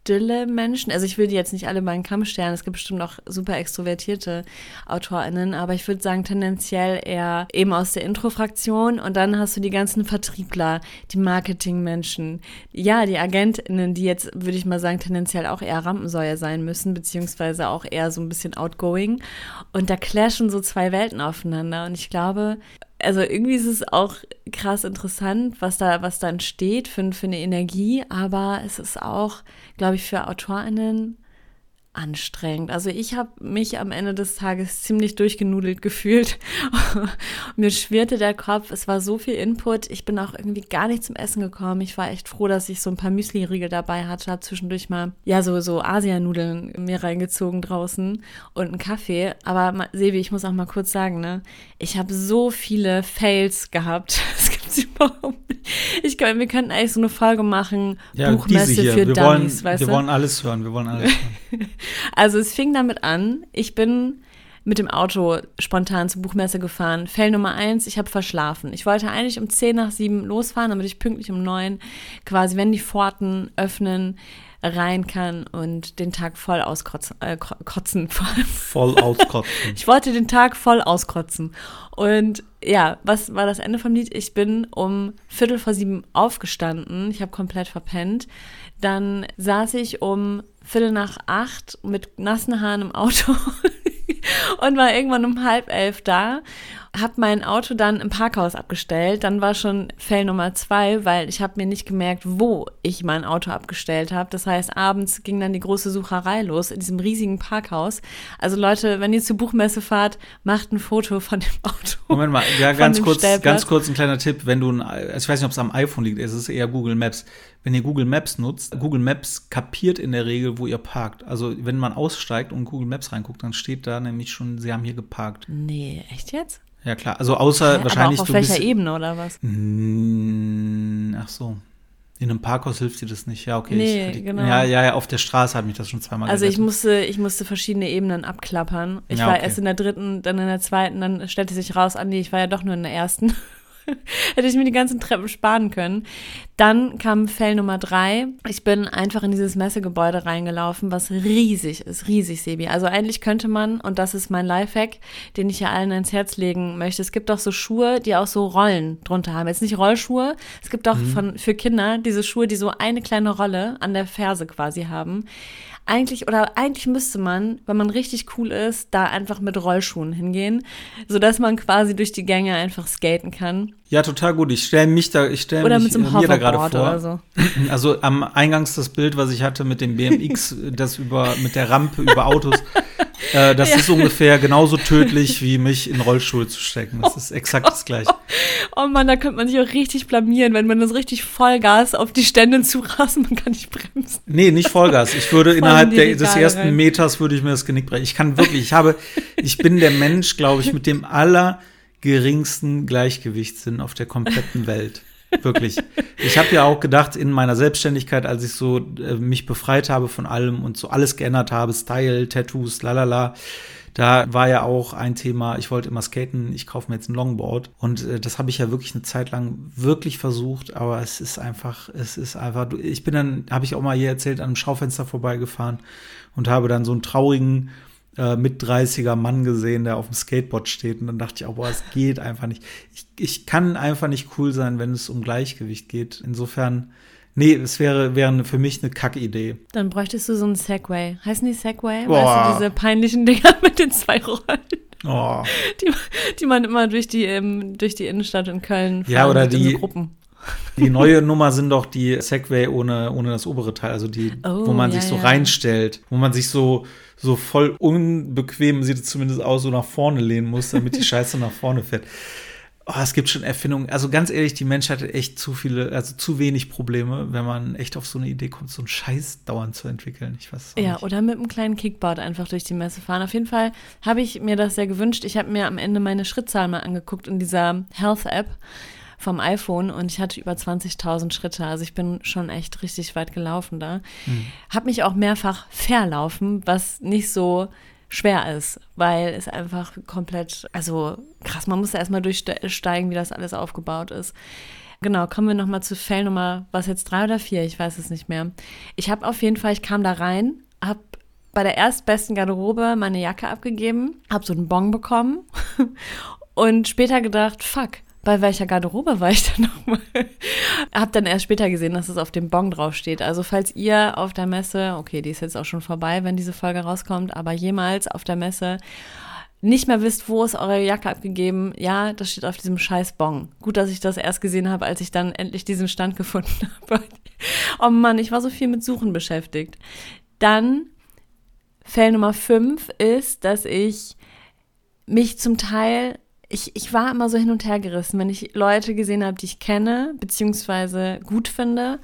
stille Menschen. Also ich will die jetzt nicht alle bei einen Kamm stellen. Es gibt bestimmt auch super extrovertierte AutorInnen, aber ich würde sagen tendenziell eher eben aus der Intro-Fraktion und dann hast du die ganzen Vertriebler, die Marketingmenschen, ja, die AgentInnen, die jetzt, würde ich mal sagen, tendenziell auch eher Rampensäuer sein müssen, beziehungsweise auch eher so ein bisschen outgoing. Und da clashen so zwei Welten aufeinander. Und ich glaube, also irgendwie ist es auch krass interessant, was da, was da entsteht für, für eine Energie, aber es ist auch, glaube ich, für AutorInnen anstrengend. Also ich habe mich am Ende des Tages ziemlich durchgenudelt gefühlt. Mir schwirrte der Kopf, es war so viel Input. Ich bin auch irgendwie gar nicht zum Essen gekommen. Ich war echt froh, dass ich so ein paar Müsli-Riegel dabei hatte. Habe zwischendurch mal, ja, so, so Asianudeln mir reingezogen draußen und einen Kaffee. Aber Sebi, ich muss auch mal kurz sagen, ne, ich habe so viele Fails gehabt. Das gibt's überhaupt nicht. Ich glaube, wir könnten eigentlich so eine Folge machen, ja, Buchmesse für wir Dummies, wollen, weißt wir du? Wir wollen alles hören, wir wollen alles hören. Also es fing damit an, ich bin mit dem Auto spontan zur Buchmesse gefahren. Fell Nummer eins, ich habe verschlafen. Ich wollte eigentlich um 10 nach 7 losfahren, damit ich pünktlich um 9 quasi, wenn die Pforten öffnen, rein kann und den Tag voll auskotzen. Äh, kotzen. Voll auskotzen. ich wollte den Tag voll auskotzen. Und ja, was war das Ende vom Lied? Ich bin um Viertel vor sieben aufgestanden. Ich habe komplett verpennt. Dann saß ich um Viertel nach acht mit nassen Haaren im Auto und war irgendwann um halb elf da habe mein Auto dann im Parkhaus abgestellt. Dann war schon Fell Nummer zwei, weil ich habe mir nicht gemerkt, wo ich mein Auto abgestellt habe. Das heißt, abends ging dann die große Sucherei los in diesem riesigen Parkhaus. Also Leute, wenn ihr zur Buchmesse fahrt, macht ein Foto von dem Auto. Moment mal, ja, ganz kurz, ganz kurz ein kleiner Tipp. Wenn du, ein, also ich weiß nicht, ob es am iPhone liegt, es ist eher Google Maps. Wenn ihr Google Maps nutzt, Google Maps kapiert in der Regel, wo ihr parkt. Also wenn man aussteigt und Google Maps reinguckt, dann steht da nämlich schon, sie haben hier geparkt. Nee, echt jetzt? Ja, klar. Also außer ja, wahrscheinlich. Aber auf welcher Ebene oder was? Mm, ach so. In einem Parkhaus hilft dir das nicht. Ja, okay. Nee, ich, genau. Ja, ja, ja, auf der Straße hat mich das schon zweimal Also ich musste, ich musste verschiedene Ebenen abklappern. Ich ja, war erst in der dritten, dann in der zweiten, dann stellte sich raus, Andi, ich war ja doch nur in der ersten. Hätte ich mir die ganzen Treppen sparen können. Dann kam Fell Nummer drei. Ich bin einfach in dieses Messegebäude reingelaufen, was riesig ist, riesig, Sebi. Also eigentlich könnte man, und das ist mein Lifehack, den ich ja allen ans Herz legen möchte, es gibt auch so Schuhe, die auch so Rollen drunter haben. Jetzt nicht Rollschuhe, es gibt auch mhm. von, für Kinder diese Schuhe, die so eine kleine Rolle an der Ferse quasi haben eigentlich oder eigentlich müsste man, wenn man richtig cool ist, da einfach mit Rollschuhen hingehen, sodass man quasi durch die Gänge einfach skaten kann. Ja, total gut. Ich stelle mich da, ich stelle mich so mir da gerade vor. So. Also am Eingangs das Bild, was ich hatte mit dem BMX, das über mit der Rampe über Autos, äh, das ja. ist ungefähr genauso tödlich wie mich in Rollstuhl zu stecken. Das oh ist exakt Gott. das gleiche. Oh Mann, da könnte man sich auch richtig blamieren, wenn man das richtig Vollgas auf die Stände zurast, man kann nicht bremsen. Nee, nicht Vollgas. Ich würde innerhalb der, des ersten rein. Meters würde ich mir das Genick brechen. Ich kann wirklich, ich habe, ich bin der Mensch, glaube ich, mit dem aller geringsten Gleichgewichtssinn auf der kompletten Welt. Wirklich. Ich habe ja auch gedacht, in meiner Selbstständigkeit, als ich so äh, mich befreit habe von allem und so alles geändert habe, Style, Tattoos, lalala, da war ja auch ein Thema, ich wollte immer skaten, ich kaufe mir jetzt ein Longboard. Und äh, das habe ich ja wirklich eine Zeit lang wirklich versucht, aber es ist einfach, es ist einfach, ich bin dann, habe ich auch mal hier erzählt, an einem Schaufenster vorbeigefahren und habe dann so einen traurigen äh, mit 30er Mann gesehen, der auf dem Skateboard steht. Und dann dachte ich auch, boah, es geht einfach nicht. Ich, ich kann einfach nicht cool sein, wenn es um Gleichgewicht geht. Insofern, nee, es wäre, wäre für mich eine Kackidee. Dann bräuchtest du so einen Segway. Heißen die Segway? Boah. Weißt du, diese peinlichen Dinger mit den zwei Rollen? Oh. Die, die man immer durch die, ähm, durch die Innenstadt in Köln fährt. Ja, oder die, Gruppen. Die neue Nummer sind doch die Segway ohne, ohne das obere Teil, also die, oh, wo man ja, sich so ja. reinstellt, wo man sich so, so voll unbequem, sieht es zumindest aus, so nach vorne lehnen muss, damit die Scheiße nach vorne fährt. Oh, es gibt schon Erfindungen. Also ganz ehrlich, die Menschheit hat echt zu viele, also zu wenig Probleme, wenn man echt auf so eine Idee kommt, so einen Scheiß dauernd zu entwickeln. Ich weiß Ja, nicht. oder mit einem kleinen Kickboard einfach durch die Messe fahren. Auf jeden Fall habe ich mir das sehr gewünscht. Ich habe mir am Ende meine Schrittzahl mal angeguckt in dieser Health-App vom iPhone und ich hatte über 20.000 Schritte. Also ich bin schon echt richtig weit gelaufen da. Mhm. Habe mich auch mehrfach verlaufen, was nicht so schwer ist, weil es einfach komplett, also krass, man muss ja erstmal durchsteigen, wie das alles aufgebaut ist. Genau, kommen wir nochmal zu Fellnummer, was jetzt drei oder vier, ich weiß es nicht mehr. Ich habe auf jeden Fall, ich kam da rein, habe bei der erstbesten Garderobe meine Jacke abgegeben, habe so einen Bon bekommen und später gedacht, fuck, bei welcher Garderobe war ich dann nochmal? Hab dann erst später gesehen, dass es auf dem Bon draufsteht. Also falls ihr auf der Messe, okay, die ist jetzt auch schon vorbei, wenn diese Folge rauskommt, aber jemals auf der Messe nicht mehr wisst, wo ist eure Jacke abgegeben, ja, das steht auf diesem scheiß Bon. Gut, dass ich das erst gesehen habe, als ich dann endlich diesen Stand gefunden habe. oh Mann, ich war so viel mit Suchen beschäftigt. Dann Fell Nummer 5 ist, dass ich mich zum Teil ich, ich war immer so hin und her gerissen, wenn ich Leute gesehen habe, die ich kenne, beziehungsweise gut finde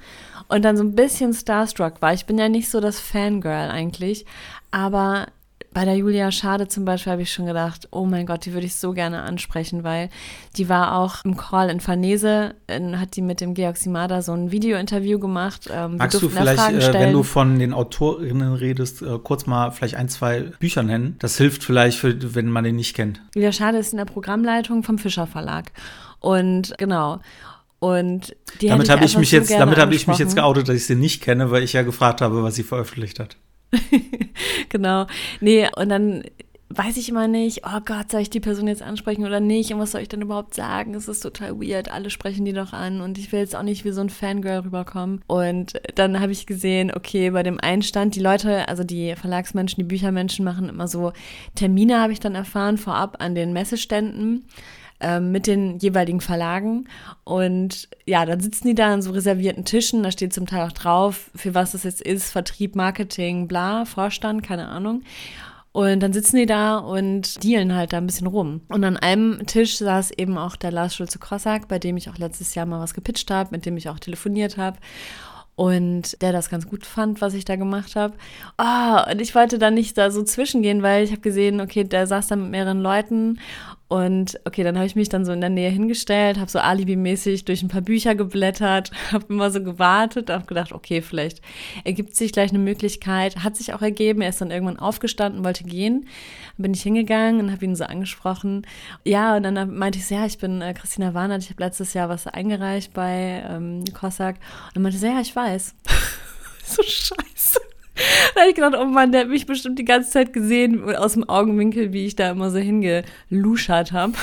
und dann so ein bisschen starstruck war. Ich bin ja nicht so das Fangirl eigentlich, aber bei der Julia Schade zum Beispiel habe ich schon gedacht, oh mein Gott, die würde ich so gerne ansprechen, weil die war auch im Call in Farnese, hat die mit dem Georg Simada so ein Video-Interview gemacht. Ähm, Magst du vielleicht, äh, wenn du von den Autorinnen redest, äh, kurz mal vielleicht ein, zwei Bücher nennen? Das hilft vielleicht, für, wenn man den nicht kennt. Julia Schade ist in der Programmleitung vom Fischer Verlag. Und genau. Und damit habe ich mich so jetzt, damit habe ich mich jetzt geoutet, dass ich sie nicht kenne, weil ich ja gefragt habe, was sie veröffentlicht hat. genau. Nee, und dann weiß ich immer nicht, oh Gott, soll ich die Person jetzt ansprechen oder nicht? Und was soll ich denn überhaupt sagen? Es ist total weird. Alle sprechen die doch an und ich will jetzt auch nicht wie so ein Fangirl rüberkommen. Und dann habe ich gesehen, okay, bei dem Einstand, die Leute, also die Verlagsmenschen, die Büchermenschen machen immer so Termine, habe ich dann erfahren, vorab an den Messeständen. Ähm, mit den jeweiligen Verlagen. Und ja, dann sitzen die da an so reservierten Tischen, da steht zum Teil auch drauf, für was das jetzt ist, Vertrieb, Marketing, bla, Vorstand, keine Ahnung. Und dann sitzen die da und dealen halt da ein bisschen rum. Und an einem Tisch saß eben auch der Lars Schulze-Krossack, bei dem ich auch letztes Jahr mal was gepitcht habe, mit dem ich auch telefoniert habe und der das ganz gut fand, was ich da gemacht habe. Oh, und ich wollte da nicht da so zwischengehen, weil ich habe gesehen, okay, der saß da mit mehreren Leuten Und okay, dann habe ich mich dann so in der Nähe hingestellt, habe so alibimäßig durch ein paar Bücher geblättert, habe immer so gewartet, habe gedacht, okay, vielleicht ergibt sich gleich eine Möglichkeit. Hat sich auch ergeben. Er ist dann irgendwann aufgestanden, wollte gehen. Bin ich hingegangen und habe ihn so angesprochen. Ja, und dann meinte ich so, ja, ich bin äh, Christina Warnert, ich habe letztes Jahr was eingereicht bei ähm, Cossack. Und dann meinte sie, ja, ich weiß. so scheiße. Da habe ich gedacht, oh Mann, der hat mich bestimmt die ganze Zeit gesehen aus dem Augenwinkel, wie ich da immer so hingeluschert habe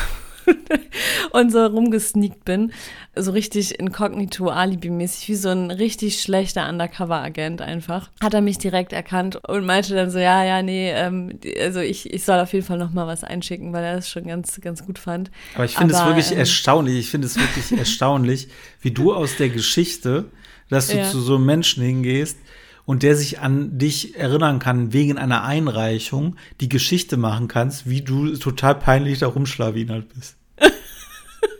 und so rumgesneakt bin. So richtig inkognito, alibi-mäßig, wie so ein richtig schlechter Undercover-Agent einfach. Hat er mich direkt erkannt und meinte dann so, ja, ja, nee, ähm, also ich, ich soll auf jeden Fall noch mal was einschicken, weil er das schon ganz, ganz gut fand. Aber ich finde es wirklich ähm, erstaunlich, ich finde es wirklich erstaunlich, wie du aus der Geschichte, dass du ja. zu so einem Menschen hingehst, und der sich an dich erinnern kann wegen einer Einreichung, die Geschichte machen kannst, wie du total peinlich da rumschlawinert bist.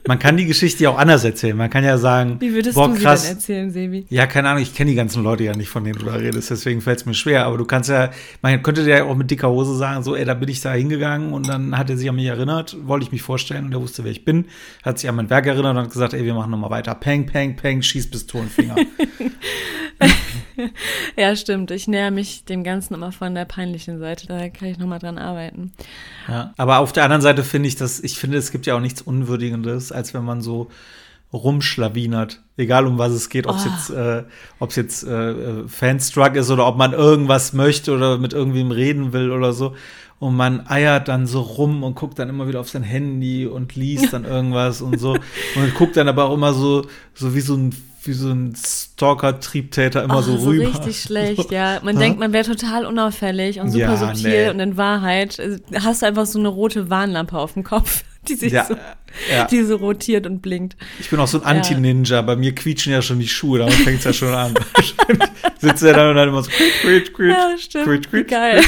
Man kann die Geschichte ja auch anders erzählen. Man kann ja sagen, wie würdest boah, du sie krass. denn erzählen, Sebi? Ja, keine Ahnung, ich kenne die ganzen Leute ja nicht, von denen du da redest, deswegen fällt es mir schwer. Aber du kannst ja, man könnte dir ja auch mit dicker Hose sagen, so, ey, da bin ich da hingegangen und dann hat er sich an mich erinnert, wollte ich mich vorstellen und er wusste, wer ich bin, hat sich an mein Werk erinnert und hat gesagt, ey, wir machen nochmal weiter. Peng, peng, peng, schieß bis Tonfinger. ja, stimmt. Ich näher mich dem Ganzen immer von der peinlichen Seite. Da kann ich nochmal dran arbeiten. Ja, aber auf der anderen Seite finde ich, dass ich finde, es gibt ja auch nichts Unwürdigendes, als wenn man so rumschlawinert, egal um was es geht, ob es oh. jetzt, äh, ob's jetzt äh, Fanstruck ist oder ob man irgendwas möchte oder mit irgendwem reden will oder so. Und man eiert dann so rum und guckt dann immer wieder auf sein Handy und liest dann irgendwas und so. Und guckt dann aber auch immer so, so wie so ein wie so ein Stalker-Triebtäter immer oh, so rüber. So richtig schlecht, ja. Man ha? denkt, man wäre total unauffällig und super ja, subtil nee. und in Wahrheit äh, hast du einfach so eine rote Warnlampe auf dem Kopf, die sich ja, so, ja. die so rotiert und blinkt. Ich bin auch so ein Anti-Ninja. Bei mir quietschen ja schon die Schuhe, damit fängt es ja schon an. Sitzt er dann und dann immer so quietsch, quietsch, quietsch, ja, stimmt. quietsch, quietsch. Geil.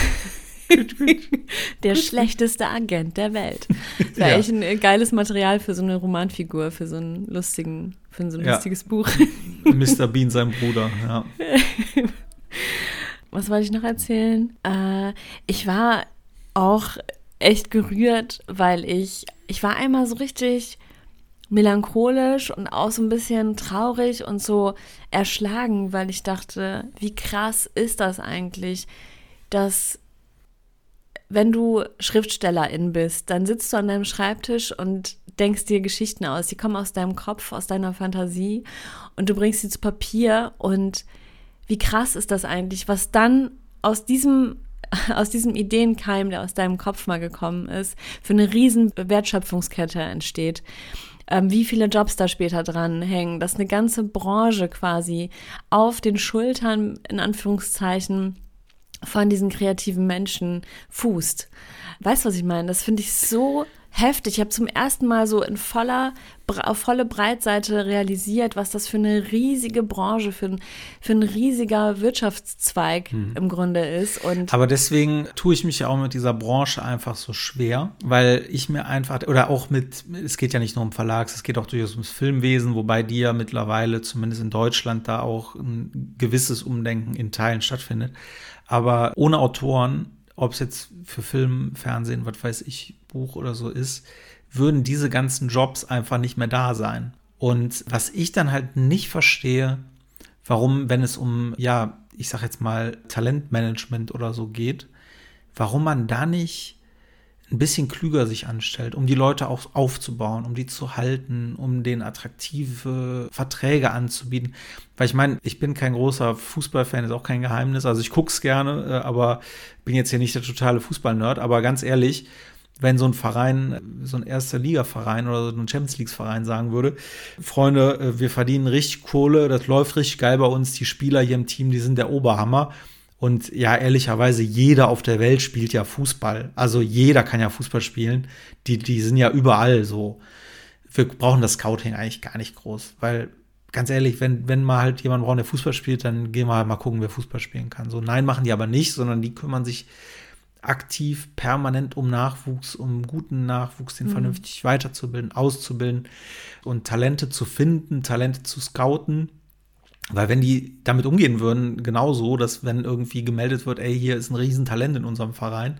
der schlechteste Agent der Welt. Das wäre ja. echt ein geiles Material für so eine Romanfigur, für so einen lustigen, für so ein ja. lustiges Buch. Mr. Bean, sein Bruder, ja. Was wollte ich noch erzählen? Äh, ich war auch echt gerührt, weil ich, ich war einmal so richtig melancholisch und auch so ein bisschen traurig und so erschlagen, weil ich dachte, wie krass ist das eigentlich, dass wenn du Schriftstellerin bist, dann sitzt du an deinem Schreibtisch und denkst dir Geschichten aus. Die kommen aus deinem Kopf, aus deiner Fantasie und du bringst sie zu Papier. Und wie krass ist das eigentlich, was dann aus diesem aus diesem Ideenkeim, der aus deinem Kopf mal gekommen ist, für eine riesen Wertschöpfungskette entsteht. Ähm, wie viele Jobs da später dran hängen, dass eine ganze Branche quasi auf den Schultern, in Anführungszeichen, von diesen kreativen Menschen fußt. Weißt du, was ich meine? Das finde ich so heftig. Ich habe zum ersten Mal so in voller, auf volle Breitseite realisiert, was das für eine riesige Branche, für ein, für ein riesiger Wirtschaftszweig hm. im Grunde ist. Und Aber deswegen tue ich mich ja auch mit dieser Branche einfach so schwer, weil ich mir einfach, oder auch mit, es geht ja nicht nur um Verlags, es geht auch durchaus ums Filmwesen, wobei die ja mittlerweile, zumindest in Deutschland, da auch ein gewisses Umdenken in Teilen stattfindet. Aber ohne Autoren, ob es jetzt für Film, Fernsehen, was weiß ich, Buch oder so ist, würden diese ganzen Jobs einfach nicht mehr da sein. Und was ich dann halt nicht verstehe, warum, wenn es um, ja, ich sag jetzt mal Talentmanagement oder so geht, warum man da nicht ein bisschen klüger sich anstellt, um die Leute auch aufzubauen, um die zu halten, um denen attraktive Verträge anzubieten. Weil ich meine, ich bin kein großer Fußballfan, ist auch kein Geheimnis. Also ich guck's gerne, äh, aber bin jetzt hier nicht der totale Fußballnerd. Aber ganz ehrlich, wenn so ein Verein, so ein erster Liga-Verein oder so ein Champions League-Verein sagen würde, Freunde, äh, wir verdienen richtig Kohle, das läuft richtig geil bei uns, die Spieler hier im Team, die sind der Oberhammer und ja, ehrlicherweise, jeder auf der Welt spielt ja Fußball. Also jeder kann ja Fußball spielen. Die, die sind ja überall so. Wir brauchen das Scouting eigentlich gar nicht groß, weil ganz ehrlich, wenn, wenn mal halt jemand braucht, der Fußball spielt, dann gehen wir halt mal gucken, wer Fußball spielen kann. So, nein, machen die aber nicht, sondern die kümmern sich aktiv, permanent um Nachwuchs, um guten Nachwuchs, den mhm. vernünftig weiterzubilden, auszubilden und Talente zu finden, Talente zu scouten Weil wenn die damit umgehen würden, genauso, dass wenn irgendwie gemeldet wird, ey, hier ist ein Riesentalent in unserem Verein,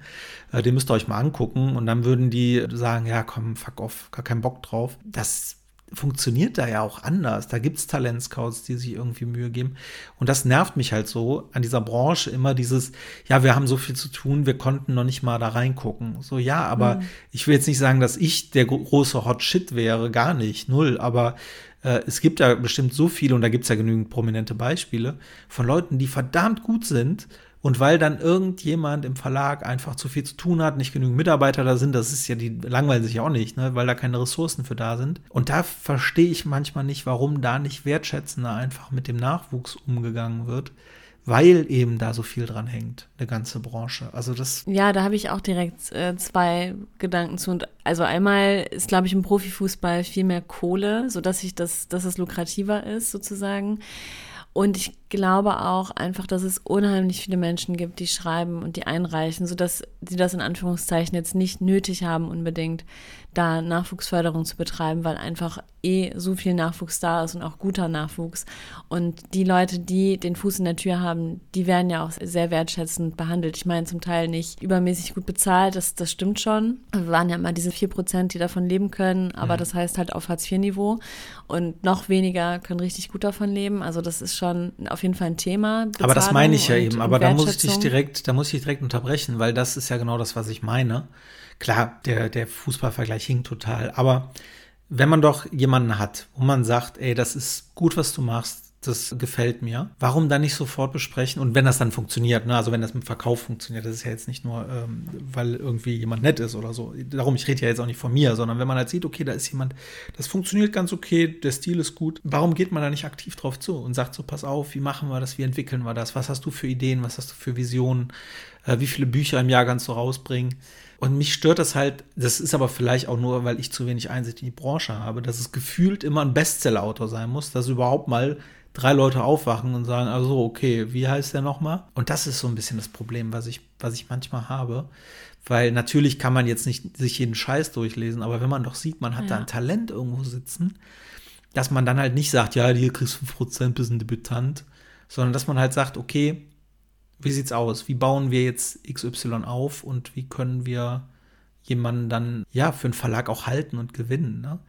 äh, den müsst ihr euch mal angucken und dann würden die sagen, ja, komm, fuck off, gar keinen Bock drauf. Das funktioniert da ja auch anders. Da gibt es Talentscouts, die sich irgendwie Mühe geben. Und das nervt mich halt so an dieser Branche immer dieses, ja, wir haben so viel zu tun, wir konnten noch nicht mal da reingucken. So, ja, aber mhm. ich will jetzt nicht sagen, dass ich der große Hot Shit wäre, gar nicht, null, aber äh, es gibt ja bestimmt so viele, und da gibt es ja genügend prominente Beispiele, von Leuten, die verdammt gut sind. Und weil dann irgendjemand im Verlag einfach zu viel zu tun hat, nicht genügend Mitarbeiter da sind, das ist ja, die langweilen sich auch nicht, ne, weil da keine Ressourcen für da sind. Und da verstehe ich manchmal nicht, warum da nicht wertschätzender einfach mit dem Nachwuchs umgegangen wird weil eben da so viel dran hängt, eine ganze Branche. Also das. Ja, da habe ich auch direkt äh, zwei Gedanken zu. Und also einmal ist, glaube ich, im Profifußball viel mehr Kohle, sodass sich das, dass es lukrativer ist, sozusagen. Und ich glaube auch einfach, dass es unheimlich viele Menschen gibt, die schreiben und die einreichen, sodass sie das in Anführungszeichen jetzt nicht nötig haben, unbedingt da Nachwuchsförderung zu betreiben, weil einfach eh so viel Nachwuchs da ist und auch guter Nachwuchs. Und die Leute, die den Fuß in der Tür haben, die werden ja auch sehr wertschätzend behandelt. Ich meine, zum Teil nicht übermäßig gut bezahlt, das, das stimmt schon. Wir waren ja immer diese vier Prozent, die davon leben können, aber mhm. das heißt halt auf Hartz-IV-Niveau. Und noch weniger können richtig gut davon leben. Also das ist schon auf jeden Fall ein Thema. Bezahlung aber das meine ich ja eben. Aber da muss ich dich direkt, da muss ich direkt unterbrechen, weil das ist ja genau das, was ich meine. Klar, der, der Fußballvergleich hinkt total. Aber wenn man doch jemanden hat, wo man sagt, ey, das ist gut, was du machst, das gefällt mir. Warum dann nicht sofort besprechen? Und wenn das dann funktioniert, ne? also wenn das mit Verkauf funktioniert, das ist ja jetzt nicht nur, ähm, weil irgendwie jemand nett ist oder so. Darum, ich rede ja jetzt auch nicht von mir, sondern wenn man halt sieht, okay, da ist jemand, das funktioniert ganz okay, der Stil ist gut, warum geht man da nicht aktiv drauf zu und sagt so, pass auf, wie machen wir das, wie entwickeln wir das, was hast du für Ideen, was hast du für Visionen, äh, wie viele Bücher im Jahr kannst du rausbringen? Und mich stört das halt, das ist aber vielleicht auch nur, weil ich zu wenig Einsicht in die Branche habe, dass es gefühlt immer ein Bestseller-Autor sein muss, dass überhaupt mal drei Leute aufwachen und sagen, also okay, wie heißt der nochmal? Und das ist so ein bisschen das Problem, was ich, was ich manchmal habe. Weil natürlich kann man jetzt nicht sich jeden Scheiß durchlesen, aber wenn man doch sieht, man hat ja. da ein Talent irgendwo sitzen, dass man dann halt nicht sagt, ja, hier kriegst du 5%, bist ein Debütant, sondern dass man halt sagt, okay, wie sieht's aus? Wie bauen wir jetzt XY auf und wie können wir jemanden dann ja für einen Verlag auch halten und gewinnen? Ne?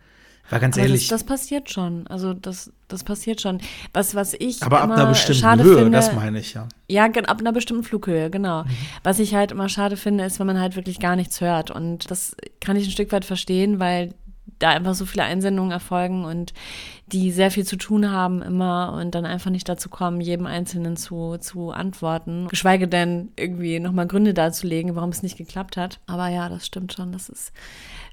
Weil ganz aber ehrlich. Das, das, passiert schon. Also das, das passiert schon. Was, was ich. Aber ab einer bestimmten Höhe, finde, das meine ich ja. Ja, ab einer bestimmten Flughöhe, genau. Mhm. Was ich halt immer schade finde, ist, wenn man halt wirklich gar nichts hört. Und das kann ich ein Stück weit verstehen, weil da einfach so viele Einsendungen erfolgen und die sehr viel zu tun haben immer und dann einfach nicht dazu kommen, jedem Einzelnen zu, zu antworten. Geschweige denn irgendwie nochmal Gründe darzulegen, warum es nicht geklappt hat. Aber ja, das stimmt schon. Das ist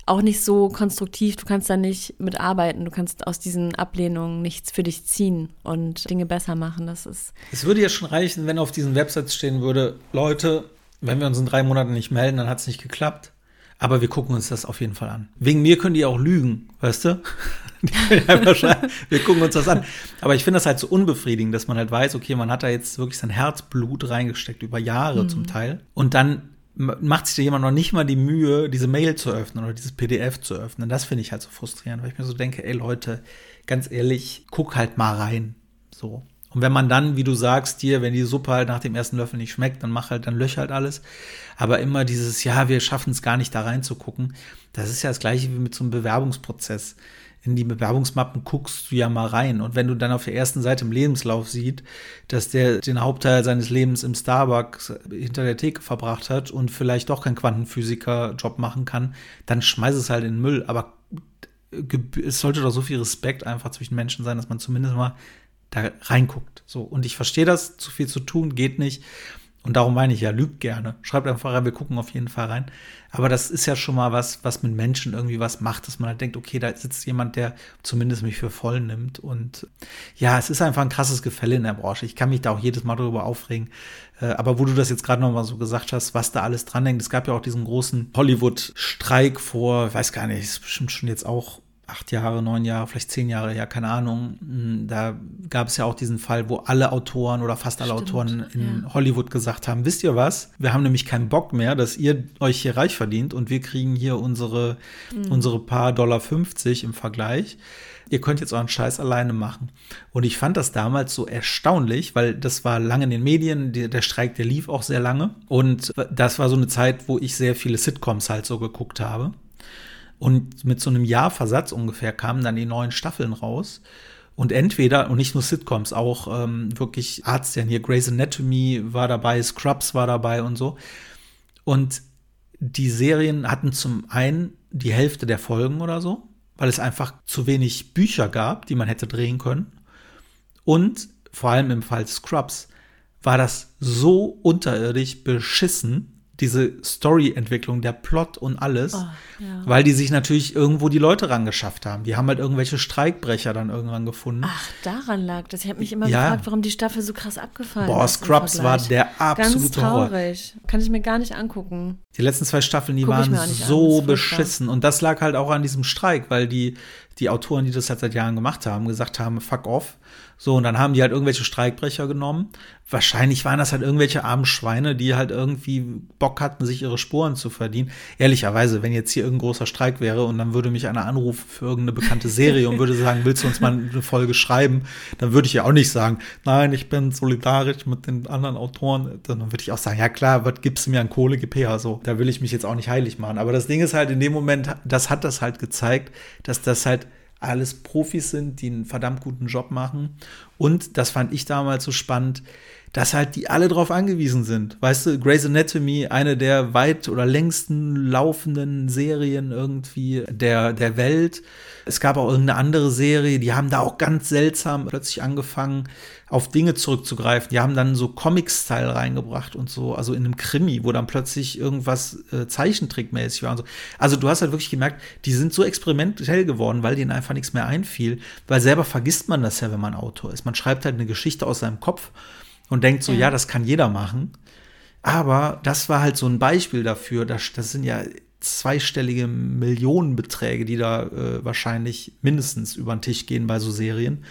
auch nicht so konstruktiv. Du kannst da nicht mitarbeiten. Du kannst aus diesen Ablehnungen nichts für dich ziehen und Dinge besser machen. Das ist. Es würde ja schon reichen, wenn auf diesen Websites stehen würde, Leute, wenn wir uns in drei Monaten nicht melden, dann hat es nicht geklappt. Aber wir gucken uns das auf jeden Fall an. Wegen mir können die auch lügen, weißt du? wir gucken uns das an. Aber ich finde das halt so unbefriedigend, dass man halt weiß, okay, man hat da jetzt wirklich sein Herzblut reingesteckt, über Jahre mhm. zum Teil. Und dann macht sich da jemand noch nicht mal die Mühe, diese Mail zu öffnen oder dieses PDF zu öffnen. Das finde ich halt so frustrierend, weil ich mir so denke, ey Leute, ganz ehrlich, guck halt mal rein. So. Und wenn man dann, wie du sagst, dir, wenn die Suppe halt nach dem ersten Löffel nicht schmeckt, dann mach halt, dann löch halt alles. Aber immer dieses, ja, wir schaffen es gar nicht da reinzugucken, das ist ja das gleiche wie mit so einem Bewerbungsprozess. In die Bewerbungsmappen guckst du ja mal rein. Und wenn du dann auf der ersten Seite im Lebenslauf siehst, dass der den Hauptteil seines Lebens im Starbucks hinter der Theke verbracht hat und vielleicht doch keinen Quantenphysiker-Job machen kann, dann schmeiß es halt in den Müll. Aber es sollte doch so viel Respekt einfach zwischen Menschen sein, dass man zumindest mal da reinguckt. So, und ich verstehe das, zu viel zu tun geht nicht. Und darum meine ich ja, lügt gerne. Schreibt einfach rein, wir gucken auf jeden Fall rein. Aber das ist ja schon mal was, was mit Menschen irgendwie was macht, dass man halt denkt, okay, da sitzt jemand, der zumindest mich für voll nimmt. Und ja, es ist einfach ein krasses Gefälle in der Branche. Ich kann mich da auch jedes Mal darüber aufregen. Äh, aber wo du das jetzt gerade noch mal so gesagt hast, was da alles dran hängt, es gab ja auch diesen großen Hollywood-Streik vor, ich weiß gar nicht, ist bestimmt schon jetzt auch acht Jahre, neun Jahre, vielleicht zehn Jahre her, keine Ahnung. Hm, da gab es ja auch diesen Fall, wo alle Autoren oder fast alle Stimmt, Autoren in ja. Hollywood gesagt haben, wisst ihr was? Wir haben nämlich keinen Bock mehr, dass ihr euch hier reich verdient und wir kriegen hier unsere, unsere paar Dollar 50 im Vergleich. Ihr könnt jetzt euren Scheiß alleine machen. Und ich fand das damals so erstaunlich, weil das war lange in den Medien, der, der Streik, der lief auch sehr lange. Und das war so eine Zeit, wo ich sehr viele Sitcoms halt so geguckt habe. Und mit so einem Jahr Versatz ungefähr kamen dann die neuen Staffeln raus. Und entweder, und nicht nur Sitcoms, auch ähm, wirklich Arztserien hier, Grey's Anatomy war dabei, Scrubs war dabei und so. Und die Serien hatten zum einen die Hälfte der Folgen oder so, weil es einfach zu wenig Bücher gab, die man hätte drehen können. Und vor allem im Fall Scrubs war das so unterirdisch beschissen, diese Story-Entwicklung, der Plot und alles, Oh, ja. weil die sich natürlich irgendwo die Leute rangeschafft haben. Die haben halt irgendwelche Streikbrecher dann irgendwann gefunden. Ach, daran lag das. Ich habe mich immer Ja. gefragt, warum die Staffel so krass abgefallen Boah, ist. im Scrubs war der Ganz absolute Horror. traurig. Kann ich mir gar nicht angucken. Die letzten zwei Staffeln, die Guck waren an, so furchtbar. beschissen. Und das lag halt auch an diesem Streik, weil die, die Autoren, die das halt seit Jahren gemacht haben, gesagt haben, fuck off. So, und dann haben die halt irgendwelche Streikbrecher genommen. Wahrscheinlich waren das halt irgendwelche armen Schweine, die halt irgendwie Bock hatten, sich ihre Sporen zu verdienen. Ehrlicherweise, wenn jetzt hier irgendein großer Streik wäre und dann würde mich einer anrufen für irgendeine bekannte Serie und würde sagen, willst du uns mal eine Folge schreiben, dann würde ich ja auch nicht sagen, nein, ich bin solidarisch mit den anderen Autoren. Dann würde ich auch sagen, ja klar, was gibst du mir an Kohle, gib her. So, da will ich mich jetzt auch nicht heilig machen. Aber das Ding ist halt in dem Moment, das hat das halt gezeigt, dass das halt alles Profis sind, die einen verdammt guten Job machen. Und das fand ich damals so spannend, dass halt die alle drauf angewiesen sind. Weißt du, Grey's Anatomy, eine der weit oder längsten laufenden Serien irgendwie der, der Welt. Es gab auch irgendeine andere Serie, die haben da auch ganz seltsam plötzlich angefangen, auf Dinge zurückzugreifen. Die haben dann so Comic-Style reingebracht und so, also in einem Krimi, wo dann plötzlich irgendwas äh, Zeichentrickmäßig war und so. Also du hast halt wirklich gemerkt, die sind so experimentell geworden, weil denen einfach nichts mehr einfiel. Weil selber vergisst man das ja, wenn man Autor ist. Man schreibt halt eine Geschichte aus seinem Kopf und denkt so, ja, Ja. das kann jeder machen. Aber das war halt so ein Beispiel dafür. Das, das sind ja zweistellige Millionenbeträge, die da äh, wahrscheinlich mindestens über den Tisch gehen bei so Serien.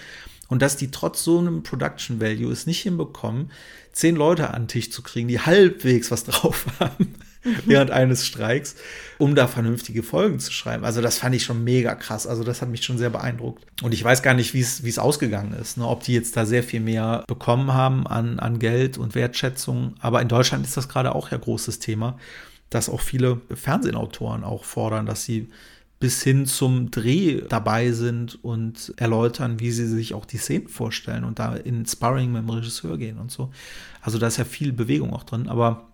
Und dass die trotz so einem Production Value es nicht hinbekommen, zehn Leute an den Tisch zu kriegen, die halbwegs was drauf haben während eines Streiks, um da vernünftige Folgen zu schreiben. Also das fand ich schon mega krass. Also das hat mich schon sehr beeindruckt. Und ich weiß gar nicht, wie es ausgegangen ist. Ne? Ob die jetzt da sehr viel mehr bekommen haben an, an Geld und Wertschätzung. Aber in Deutschland ist das gerade auch ja großes Thema, dass auch viele Fernsehautoren auch fordern, dass sie bis hin zum Dreh dabei sind und erläutern, wie sie sich auch die Szenen vorstellen und da in Sparring mit dem Regisseur gehen und so. Also da ist ja viel Bewegung auch drin, aber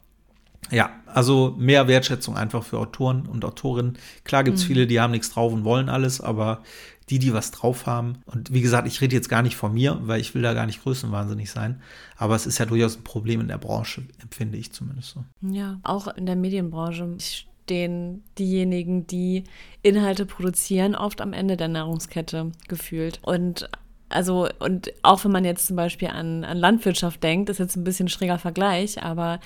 ja, also mehr Wertschätzung einfach für Autoren und Autorinnen. Klar gibt es viele, die haben nichts drauf und wollen alles, aber die, die was drauf haben, und wie gesagt, ich rede jetzt gar nicht von mir, weil ich will da gar nicht größenwahnsinnig sein, aber es ist ja durchaus ein Problem in der Branche, empfinde ich zumindest so. Ja, auch in der Medienbranche stehen diejenigen, die Inhalte produzieren, oft am Ende der Nahrungskette gefühlt. Und also, und auch wenn man jetzt zum Beispiel an, an Landwirtschaft denkt, ist jetzt ein bisschen ein schräger Vergleich, aber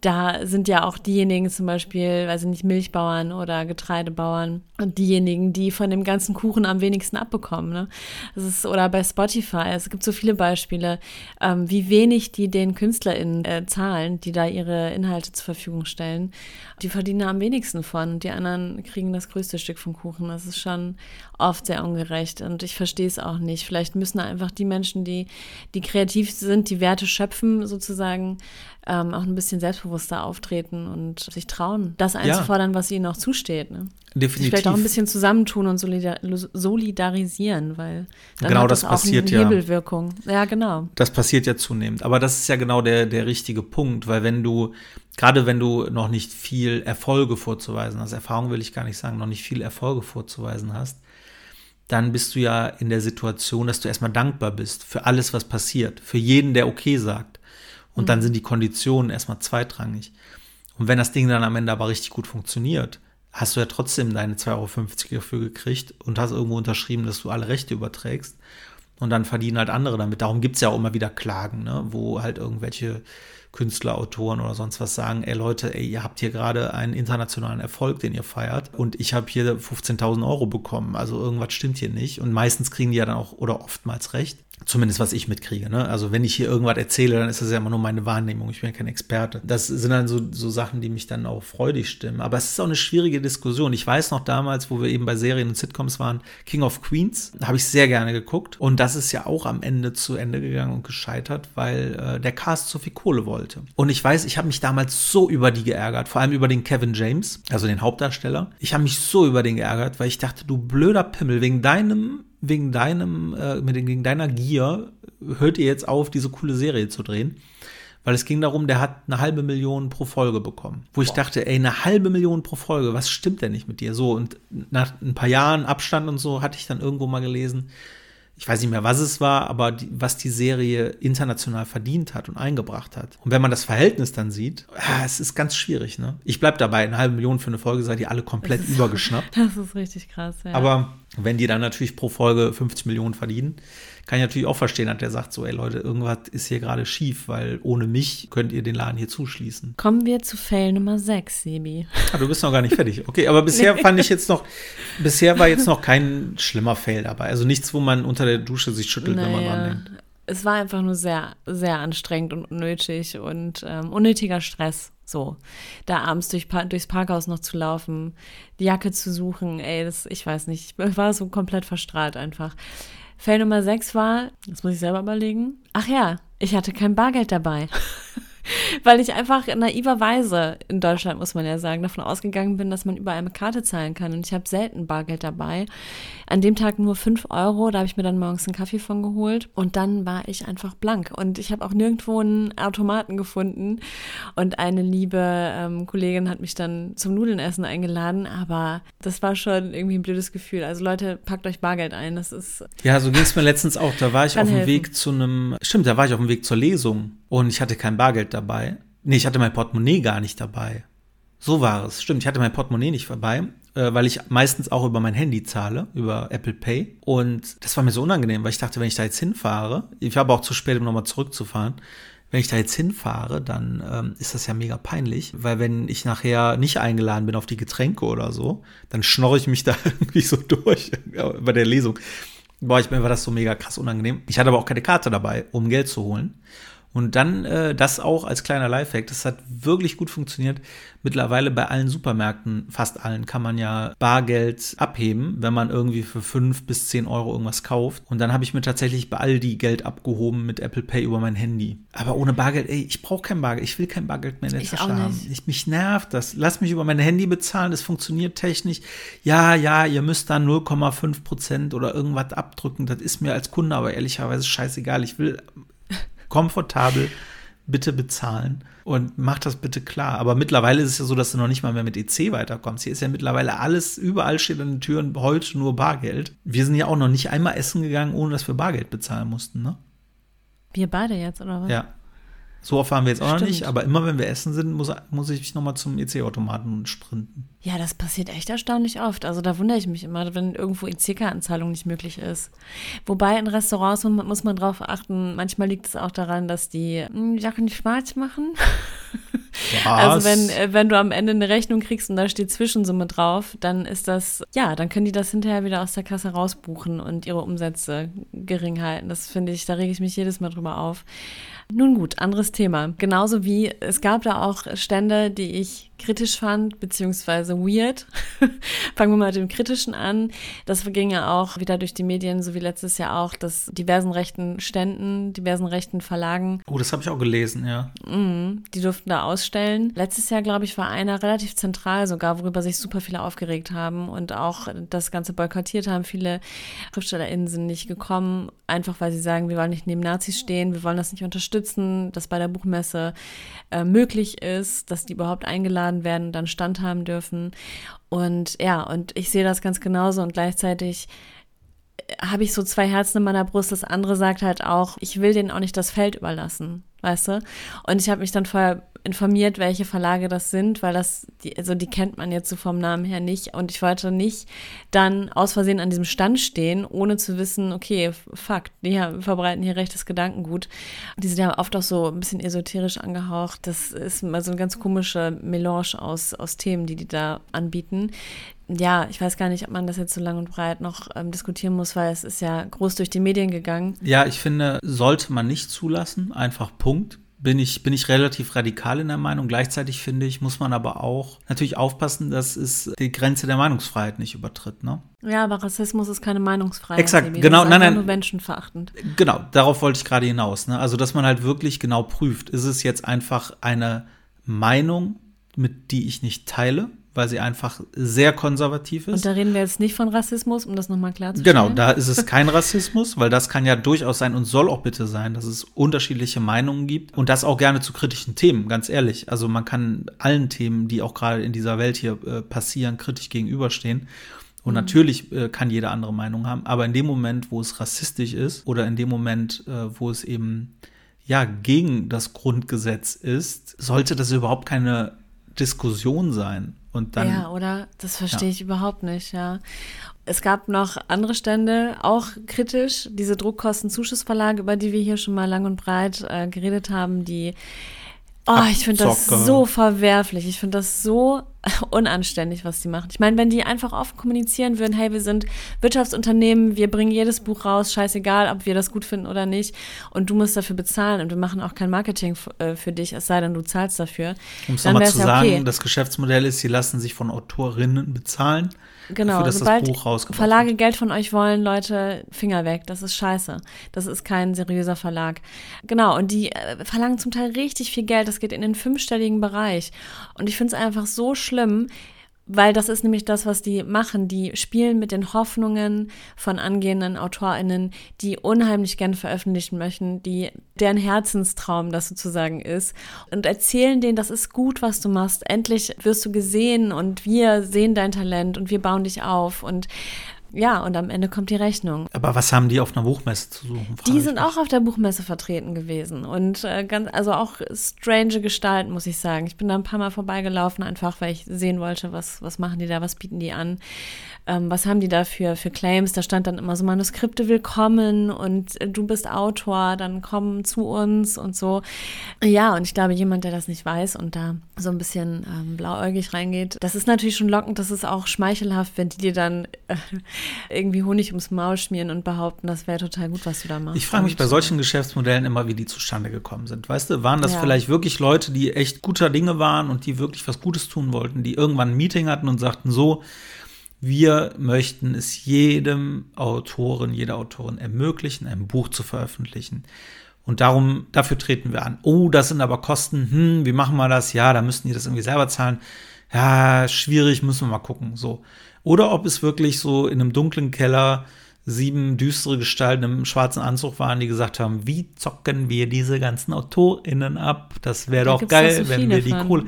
da sind ja auch diejenigen zum Beispiel, weiß ich nicht, Milchbauern oder Getreidebauern und diejenigen, die von dem ganzen Kuchen am wenigsten abbekommen. Ne? Das ist, oder bei Spotify, es gibt so viele Beispiele, ähm, wie wenig die den KünstlerInnen äh, zahlen, die da ihre Inhalte zur Verfügung stellen. Die verdienen da am wenigsten von und die anderen kriegen das größte Stück vom Kuchen. Das ist schon oft sehr ungerecht und ich verstehe es auch nicht. Vielleicht müssen einfach die Menschen, die, die kreativ sind, die Werte schöpfen, sozusagen, ähm, auch ein bisschen selbstbewusster auftreten und sich trauen, das einzufordern, was ihnen auch zusteht. Ne? Sich Definitiv. vielleicht auch ein bisschen zusammentun und solidar solidarisieren, weil dann Genau hat das das, auch passiert eine ja. Hebelwirkung. Ja, genau. Das passiert ja zunehmend. Aber das ist ja genau der, der richtige Punkt, weil wenn du, gerade wenn du noch nicht viel Erfolge vorzuweisen hast, Erfahrung will ich gar nicht sagen, noch nicht viel Erfolge vorzuweisen hast, dann bist du ja in der Situation, dass du erstmal dankbar bist für alles, was passiert, für jeden, der okay sagt. Und dann sind die Konditionen erstmal zweitrangig. Und wenn das Ding dann am Ende aber richtig gut funktioniert, hast du ja trotzdem deine 2,50 Euro dafür gekriegt und hast irgendwo unterschrieben, dass du alle Rechte überträgst. Und dann verdienen halt andere damit. Darum gibt es ja auch immer wieder Klagen, ne? wo halt irgendwelche Künstler, Autoren oder sonst was sagen, ey Leute, ey, ihr habt hier gerade einen internationalen Erfolg, den ihr feiert und ich habe hier 15.000 Euro bekommen. Also irgendwas stimmt hier nicht. Und meistens kriegen die ja dann auch oder oftmals recht. Zumindest was ich mitkriege. Ne? Also wenn ich hier irgendwas erzähle, dann ist das ja immer nur meine Wahrnehmung. Ich bin ja kein Experte. Das sind dann so, so Sachen, die mich dann auch freudig stimmen. Aber es ist auch eine schwierige Diskussion. Ich weiß noch damals, wo wir eben bei Serien und Sitcoms waren, King of Queens, habe ich sehr gerne geguckt. Und das ist ja auch am Ende zu Ende gegangen und gescheitert, weil äh, der Cast so viel Kohle wollte. Und ich weiß, ich habe mich damals so über die geärgert, vor allem über den Kevin James, also den Hauptdarsteller. Ich habe mich so über den geärgert, weil ich dachte, du blöder Pimmel, wegen deinem wegen deinem, äh, mit wegen deiner Gier hört ihr jetzt auf, diese coole Serie zu drehen. Weil es ging darum, der hat eine halbe Million pro Folge bekommen. Wo ich dachte, ey, eine halbe Million pro Folge, was stimmt denn nicht mit dir? So, und nach ein paar Jahren Abstand und so hatte ich dann irgendwo mal gelesen, ich weiß nicht mehr, was es war, aber die, was die Serie international verdient hat und eingebracht hat. Und wenn man das Verhältnis dann sieht, ah, es ist ganz schwierig, ne? Ich bleib dabei, eine halbe Million für eine Folge seid ihr alle komplett Das ist- übergeschnappt. Das ist richtig krass, ja. Aber wenn die dann natürlich pro Folge 50 Millionen verdienen, kann ich natürlich auch verstehen, dass der sagt so, ey Leute, irgendwas ist hier gerade schief, weil ohne mich könnt ihr den Laden hier zuschließen. Kommen wir zu Fail Nummer 6, Sebi. Ah, du bist noch gar nicht fertig. Okay, aber bisher fand ich jetzt noch, bisher war jetzt noch kein schlimmer Fail dabei. Also nichts, wo man unter der Dusche sich schüttelt, wenn man dran Naja, denkt. es war einfach nur sehr, sehr anstrengend und unnötig und ähm, unnötiger Stress. So, da abends durch, durchs Parkhaus noch zu laufen, die Jacke zu suchen, ey, das, ich weiß nicht, ich war so komplett verstrahlt einfach. Fail Nummer 6 war, das muss ich selber überlegen. Ach ja, ich hatte kein Bargeld dabei. Weil ich einfach naiverweise, in Deutschland muss man ja sagen, davon ausgegangen bin, dass man überall mit Karte zahlen kann. Und ich habe selten Bargeld dabei. An dem Tag nur 5 Euro, da habe ich mir dann morgens einen Kaffee von geholt. Und dann war ich einfach blank. Und ich habe auch nirgendwo einen Automaten gefunden. Und eine liebe ähm, Kollegin hat mich dann zum Nudelnessen eingeladen. Aber das war schon irgendwie ein blödes Gefühl. Also Leute, packt euch Bargeld ein. Das ist Ja, so ging es mir letztens auch. Da war ich auf dem helfen. Weg zu einem, stimmt, da war ich auf dem Weg zur Lesung und ich hatte kein Bargeld dabei. Nee, ich hatte mein Portemonnaie gar nicht dabei. So war es. Stimmt, ich hatte mein Portemonnaie nicht dabei, äh, weil ich meistens auch über mein Handy zahle, über Apple Pay. Und das war mir so unangenehm, weil ich dachte, wenn ich da jetzt hinfahre, ich war aber auch zu spät, um nochmal zurückzufahren. Wenn ich da jetzt hinfahre, dann ähm, ist das ja mega peinlich, weil wenn ich nachher nicht eingeladen bin auf die Getränke oder so, dann schnorre ich mich da irgendwie so durch bei der Lesung. Boah, ich mir war das so mega krass unangenehm. Ich hatte aber auch keine Karte dabei, um Geld zu holen. Und dann äh, das auch als kleiner Lifehack. Das hat wirklich gut funktioniert. Mittlerweile bei allen Supermärkten, fast allen, kann man ja Bargeld abheben, wenn man irgendwie für fünf bis zehn Euro irgendwas kauft. Und dann habe ich mir tatsächlich bei Aldi Geld abgehoben mit Apple Pay über mein Handy. Aber ohne Bargeld, ey, ich brauche kein Bargeld. Ich will kein Bargeld mehr in der Ich Tasche auch haben. Ich, mich nervt das. Lass mich über mein Handy bezahlen. Das funktioniert technisch. Ja, ja, ihr müsst da 0,5 Prozent oder irgendwas abdrücken. Das ist mir als Kunde aber ehrlicherweise scheißegal. Ich will komfortabel bitte bezahlen und mach das bitte klar. Aber mittlerweile ist es ja so, dass du noch nicht mal mehr mit EC weiterkommst. Hier ist ja mittlerweile alles, überall steht an den Türen heute nur Bargeld. Wir sind ja auch noch nicht einmal essen gegangen, ohne dass wir Bargeld bezahlen mussten, ne? wir beide jetzt, oder was? Ja. So oft waren wir jetzt auch noch Stimmt. nicht, aber immer wenn wir essen sind, muss, muss ich nochmal zum EC-Automaten sprinten. Ja, das passiert echt erstaunlich oft. Also da wundere ich mich immer, wenn irgendwo EC-Kartenzahlung nicht möglich ist. Wobei in Restaurants mu- muss man drauf achten, manchmal liegt es auch daran, dass die hm, Sachen nicht schwarz machen. Also wenn, äh, wenn du am Ende eine Rechnung kriegst und da steht Zwischensumme drauf, dann ist das, ja, dann können die das hinterher wieder aus der Kasse rausbuchen und ihre Umsätze gering halten. Das finde ich, da rege ich mich jedes Mal drüber auf. Nun gut, anderes Thema. Genauso wie es gab da auch Stände, die ich kritisch fand, beziehungsweise weird. Fangen wir mal mit dem Kritischen an. Das ging ja auch wieder durch die Medien, so wie letztes Jahr auch, dass diversen rechten Ständen, diversen rechten Verlagen oh, das habe ich auch gelesen, ja. Mhm, die durften da ausstellen. Letztes Jahr, glaube ich, war einer relativ zentral sogar, worüber sich super viele aufgeregt haben und auch das Ganze boykottiert haben. Viele SchriftstellerInnen sind nicht gekommen, einfach weil sie sagen, wir wollen nicht neben Nazis stehen, wir wollen das nicht unterstützen, dass bei der Buchmesse äh, möglich ist, dass die überhaupt eingeladen werden und dann Stand haben dürfen. Und ja, und ich sehe das ganz genauso und gleichzeitig habe ich so zwei Herzen in meiner Brust. Das andere sagt halt auch, ich will denen auch nicht das Feld überlassen. weißt du? Und ich habe mich dann vorher informiert, welche Verlage das sind, weil das, die, also die kennt man jetzt so vom Namen her nicht. Und ich wollte nicht dann aus Versehen an diesem Stand stehen, ohne zu wissen, okay, fuck, die verbreiten hier rechtes Gedankengut. Die sind ja oft auch so ein bisschen esoterisch angehaucht. Das ist mal so eine ganz komische Melange aus, aus Themen, die die da anbieten ja, ich weiß gar nicht, ob man das jetzt so lang und breit noch ähm, diskutieren muss, weil es ist ja groß durch die Medien gegangen. Ja, ich finde, sollte man nicht zulassen, einfach Punkt. Bin ich, bin ich relativ radikal in der Meinung. Gleichzeitig finde ich, muss man aber auch natürlich aufpassen, dass es die Grenze der Meinungsfreiheit nicht übertritt. Ne? Ja, aber Rassismus ist keine Meinungsfreiheit. Exakt, genau. Das ist nein, nein. nur menschenverachtend. Genau, darauf wollte ich gerade hinaus. Ne? Also, dass man halt wirklich genau prüft, ist es jetzt einfach eine Meinung, mit die ich nicht teile? Weil sie einfach sehr konservativ ist. Und da reden wir jetzt nicht von Rassismus, um das nochmal klarzustellen. Genau, da ist es kein Rassismus, weil das kann ja durchaus sein und soll auch bitte sein, dass es unterschiedliche Meinungen gibt und das auch gerne zu kritischen Themen, ganz ehrlich. Also man kann allen Themen, die auch gerade in dieser Welt hier äh, passieren, kritisch gegenüberstehen. Und mhm. natürlich äh, kann jeder andere Meinung haben, aber in dem Moment, wo es rassistisch ist oder in dem Moment, äh, wo es eben ja gegen das Grundgesetz ist, sollte das überhaupt keine Diskussion sein. Und dann, ja, oder? Das verstehe ja. ich überhaupt nicht, ja. Es gab noch andere Stände, auch kritisch, diese Druckkostenzuschussverlage, über die wir hier schon mal lang und breit äh, geredet haben, die Oh, ich finde das so verwerflich. Ich finde das so unanständig, was die machen. Ich meine, wenn die einfach offen kommunizieren würden, hey, wir sind Wirtschaftsunternehmen, wir bringen jedes Buch raus, scheißegal, ob wir das gut finden oder nicht, und du musst dafür bezahlen und wir machen auch kein Marketing äh, für dich, es sei denn, du zahlst dafür. Um es nochmal zu sagen, okay. das Geschäftsmodell ist, sie lassen sich von Autorinnen bezahlen. Genau, dafür, dass sobald das Buch rausgebracht Verlage wird. Geld von euch wollen, Leute, Finger weg. Das ist scheiße. Das ist kein seriöser Verlag. Genau, und die äh, verlangen zum Teil richtig viel Geld. Das geht in den fünfstelligen Bereich. Und ich finde es einfach so schlimm, weil das ist nämlich das, was die machen. Die spielen mit den Hoffnungen von angehenden AutorInnen, die unheimlich gerne veröffentlichen möchten, die deren Herzenstraum das sozusagen ist und erzählen denen, das ist gut, was du machst. Endlich wirst du gesehen und wir sehen dein Talent und wir bauen dich auf und ja, und am Ende kommt die Rechnung. Aber was haben die auf einer Buchmesse zu suchen? Die sind auch auf der Buchmesse vertreten gewesen und äh, ganz, also auch strange Gestalten, muss ich sagen. Ich bin da ein paar Mal vorbeigelaufen, einfach weil ich sehen wollte, was, was machen die da, was bieten die an ähm, was haben die da für, für Claims? Da stand dann immer so Manuskripte willkommen und äh, du bist Autor, dann komm zu uns und so. Ja, und ich glaube, jemand, der das nicht weiß und da so ein bisschen ähm, blauäugig reingeht, das ist natürlich schon lockend, das ist auch schmeichelhaft, wenn die dir dann äh, irgendwie Honig ums Maul schmieren und behaupten, das wäre total gut, was du da machst. Ich frage mich bei solchen Geschäftsmodellen immer, wie die zustande gekommen sind. Weißt du, waren das ja. vielleicht wirklich Leute, die echt guter Dinge waren und die wirklich was Gutes tun wollten, die irgendwann ein Meeting hatten und sagten so, wir möchten es jedem Autoren, jeder Autorin ermöglichen, ein Buch zu veröffentlichen. Und darum, dafür treten wir an. Oh, das sind aber Kosten. Hm, wie machen wir das? Ja, da müssten die das irgendwie selber zahlen. Ja, schwierig, müssen wir mal gucken. So. Oder ob es wirklich so in einem dunklen Keller sieben düstere Gestalten im schwarzen Anzug waren, die gesagt haben, wie zocken wir diese ganzen AutorInnen ab? Das wäre doch geil, so wenn wir die Kohle.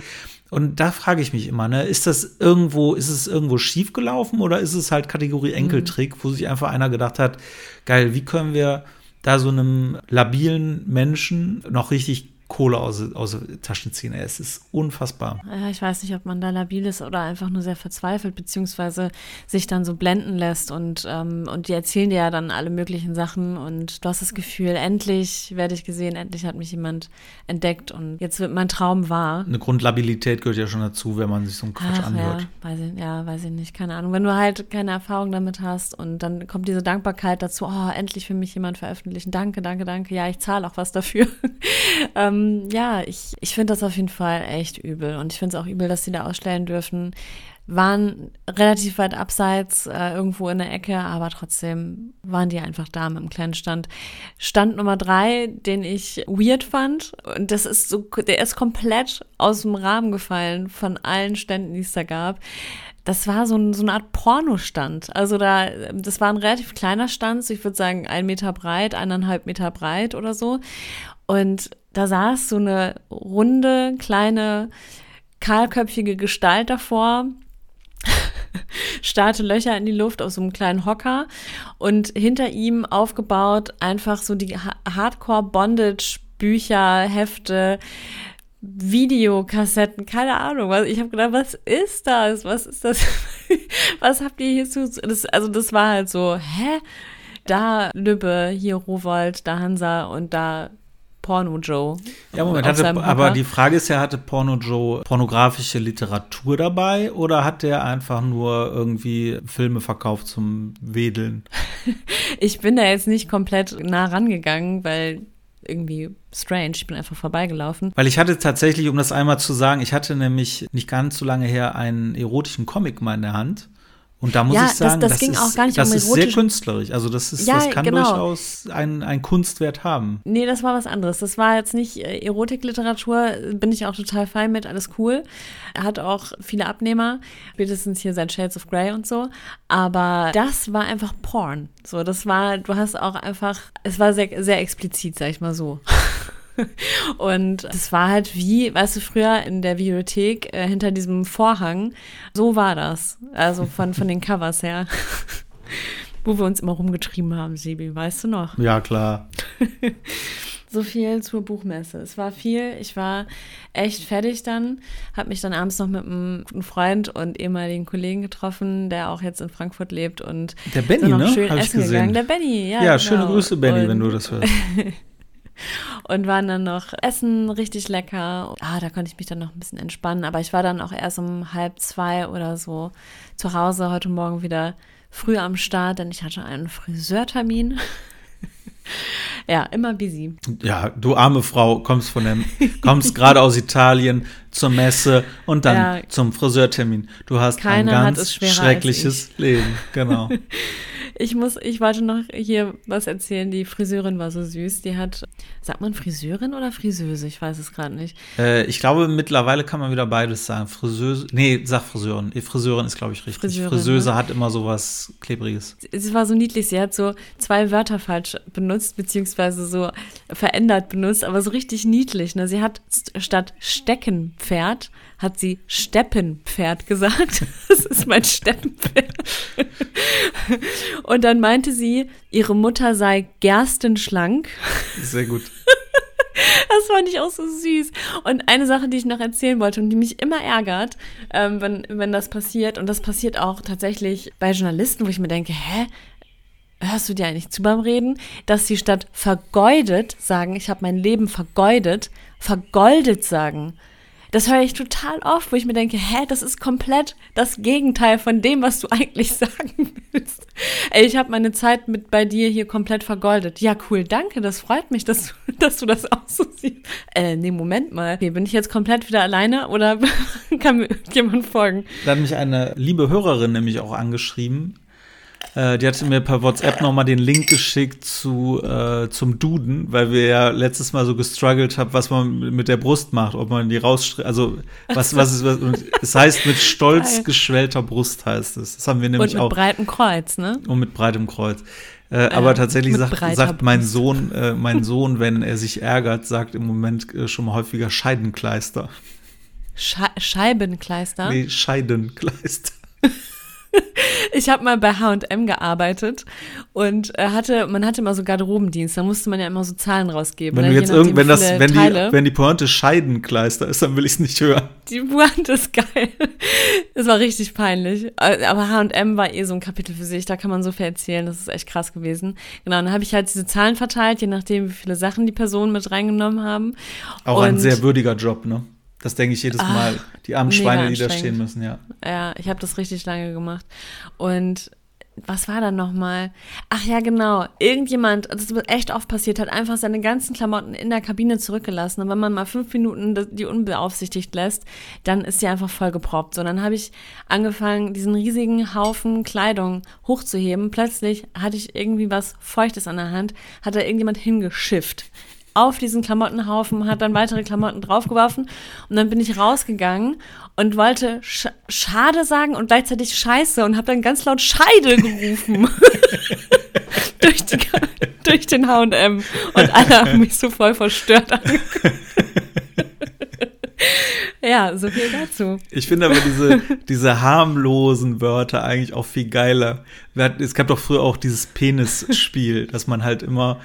Und da frage ich mich immer, ne, ist das irgendwo, ist es irgendwo schiefgelaufen oder ist es halt Kategorie Enkeltrick, mhm. wo sich einfach einer gedacht hat, geil, wie können wir da so einem labilen Menschen noch richtig Kohle aus, aus Taschen ziehen. Es ist unfassbar. Ja, ich weiß nicht, ob man da labil ist oder einfach nur sehr verzweifelt, beziehungsweise sich dann so blenden lässt und, ähm, und die erzählen dir ja dann alle möglichen Sachen und du hast das Gefühl, endlich werde ich gesehen, endlich hat mich jemand entdeckt und jetzt wird mein Traum wahr. Eine Grundlabilität gehört ja schon dazu, wenn man sich so einen Quatsch Ach, anhört. Ja weiß, ich, ja, weiß ich nicht, keine Ahnung. Wenn du halt keine Erfahrung damit hast und dann kommt diese Dankbarkeit dazu, oh, endlich für mich jemand veröffentlichen, danke, danke, danke, ja, ich zahle auch was dafür. ähm, ähm, ja, ich, ich finde das auf jeden Fall echt übel. Und ich finde es auch übel, dass sie da ausstellen dürfen. Waren relativ weit abseits, äh, irgendwo in der Ecke, aber trotzdem waren die einfach da mit einem kleinen Stand. Stand Nummer drei, den ich weird fand, und das ist so, der ist komplett aus dem Rahmen gefallen von allen Ständen, die es da gab das war so, ein, so eine Art Pornostand. Also da, das war ein relativ kleiner Stand, so ich würde sagen ein Meter breit, eineinhalb Meter breit oder so. Und da saß so eine runde, kleine, kahlköpfige Gestalt davor, starrte Löcher in die Luft aus so einem kleinen Hocker und hinter ihm aufgebaut einfach so die Hardcore-Bondage- Bücher, Hefte, Videokassetten, keine Ahnung. Ich habe gedacht, was ist das? Was ist das? was habt ihr hier zu? Das, also das war halt so, hä? Da Lübbe, hier Rowold, da Hansa und da Porno Joe. Ja, Moment, hatte, aber die Frage ist ja, hatte Porno Joe pornografische Literatur dabei oder hat der einfach nur irgendwie Filme verkauft zum Wedeln? ich bin da jetzt nicht komplett nah rangegangen, weil irgendwie strange. Ich bin einfach vorbeigelaufen. Weil ich hatte tatsächlich, um das einmal zu sagen, ich hatte nämlich nicht ganz so lange her einen erotischen Comic mal in der Hand. Und da muss ja, ich sagen, das, das, das, ging ist, auch gar nicht das um ist sehr künstlerisch. Also das ist, ja, das kann genau. durchaus einen Kunstwert haben. Nee, das war was anderes. Das war jetzt nicht äh, Erotikliteratur, bin ich auch total fein mit, alles cool. Er hat auch viele Abnehmer, spätestens hier sein Shades of Grey und so. Aber das war einfach Porn. So, das war, du hast auch einfach, es war sehr, sehr explizit, sag ich mal so. Und es war halt wie, weißt du, früher in der Bibliothek äh, hinter diesem Vorhang. So war das. Also von, von den Covers her. Wo wir uns immer rumgetrieben haben, Sibi, weißt du noch? Ja, klar. so viel zur Buchmesse. Es war viel. Ich war echt fertig dann. Habe mich dann abends noch mit einem guten Freund und ehemaligen Kollegen getroffen, der auch jetzt in Frankfurt lebt und der Benny, ne? Schön Hab essen gegangen. Der Benny, ja. Ja, genau. schöne Grüße, Benny, und wenn du das hörst. Und waren dann noch essen, richtig lecker. Ah, da konnte ich mich dann noch ein bisschen entspannen. Aber ich war dann auch erst um halb zwei oder so zu Hause heute Morgen wieder früh am Start, denn ich hatte einen Friseurtermin. ja, immer busy. Ja, du arme Frau, kommst von dem, kommst gerade aus Italien zur Messe und dann ja, zum Friseurtermin. Du hast ein ganz schreckliches Leben, genau. Ich muss, ich wollte noch hier was erzählen. Die Friseurin war so süß. Die hat, sagt man Friseurin oder Friseuse? Ich weiß es gerade nicht. Äh, ich glaube, mittlerweile kann man wieder beides sagen. Friseuse, nee, sag Friseurin. Friseurin ist, glaube ich, richtig. Friseurin, Friseuse ne? hat immer so was Klebriges. Sie war so niedlich. Sie hat so zwei Wörter falsch benutzt, beziehungsweise so verändert benutzt, aber so richtig niedlich. Ne? Sie hat statt Steckenpferd hat sie Steppenpferd gesagt. Das ist mein Steppenpferd. Und dann meinte sie, ihre Mutter sei gerstenschlank. Sehr gut. Das fand ich auch so süß. Und eine Sache, die ich noch erzählen wollte und die mich immer ärgert, ähm, wenn, wenn das passiert, und das passiert auch tatsächlich bei Journalisten, wo ich mir denke, hä? Hörst du dir eigentlich zu beim Reden? Dass sie statt vergeudet sagen, ich habe mein Leben vergeudet, vergoldet sagen. Das höre ich total oft, wo ich mir denke, hä, das ist komplett das Gegenteil von dem, was du eigentlich sagen willst. Ey, ich habe meine Zeit mit bei dir hier komplett vergoldet. Ja, cool, danke, das freut mich, dass du, dass du das auch so siehst. Äh, nee, Moment mal. Okay, bin ich jetzt komplett wieder alleine oder kann mir jemand folgen? Da hat mich eine liebe Hörerin nämlich auch angeschrieben, äh, die hatte mir per WhatsApp nochmal den Link geschickt zu, äh, zum Duden, weil wir ja letztes Mal so gestruggelt haben, was man mit der Brust macht, ob man die rausstreckt. Also, was, was ist, was, es heißt mit stolz geschwellter Brust heißt es. Das haben wir nämlich auch. Und mit breitem Kreuz, ne? Und mit breitem Kreuz. Äh, aber tatsächlich sagt, sagt mein Sohn, äh, mein Sohn, wenn er sich ärgert, sagt im Moment äh, schon mal häufiger Scheidenkleister. Sche Scheibenkleister? Nee, Scheidenkleister. ich habe mal bei H&M gearbeitet und äh, hatte, man hatte immer so Garderobendienst, da musste man ja immer so Zahlen rausgeben. Wenn ne? du jetzt irgend, wenn das, wenn die, wenn die Pointe Scheidenkleister ist, dann will ich es nicht hören. Die Pointe ist geil. Das war richtig peinlich. Äh, aber H&M war eh so ein Kapitel für sich, da kann man so viel erzählen, das ist echt krass gewesen. Genau, dann habe ich halt diese Zahlen verteilt, je nachdem, wie viele Sachen die Personen mit reingenommen haben. Auch und ein sehr würdiger Job, ne? Das denke ich jedes Mal. Ach, die armen Schweine, die da stehen müssen, ja. Ja, ich habe das richtig lange gemacht. Und was war da nochmal? Ach ja, genau. Irgendjemand, das ist echt oft passiert, hat einfach seine ganzen Klamotten in der Kabine zurückgelassen. Und wenn man mal fünf Minuten die unbeaufsichtigt lässt, dann ist sie einfach vollgeproppt. So, dann habe ich angefangen, diesen riesigen Haufen Kleidung hochzuheben. Plötzlich hatte ich irgendwie was Feuchtes an der Hand, hat da irgendjemand hingeschifft auf diesen Klamottenhaufen, hat dann weitere Klamotten draufgeworfen und dann bin ich rausgegangen und wollte Sch Schade sagen und gleichzeitig Scheiße und habe dann ganz laut Scheide gerufen. durch, die, durch den H&M und alle haben mich so voll verstört. Ja, so viel dazu. Ich finde aber diese, diese harmlosen Wörter eigentlich auch viel geiler. Es gab doch früher auch dieses Penis-Spiel, dass man halt immer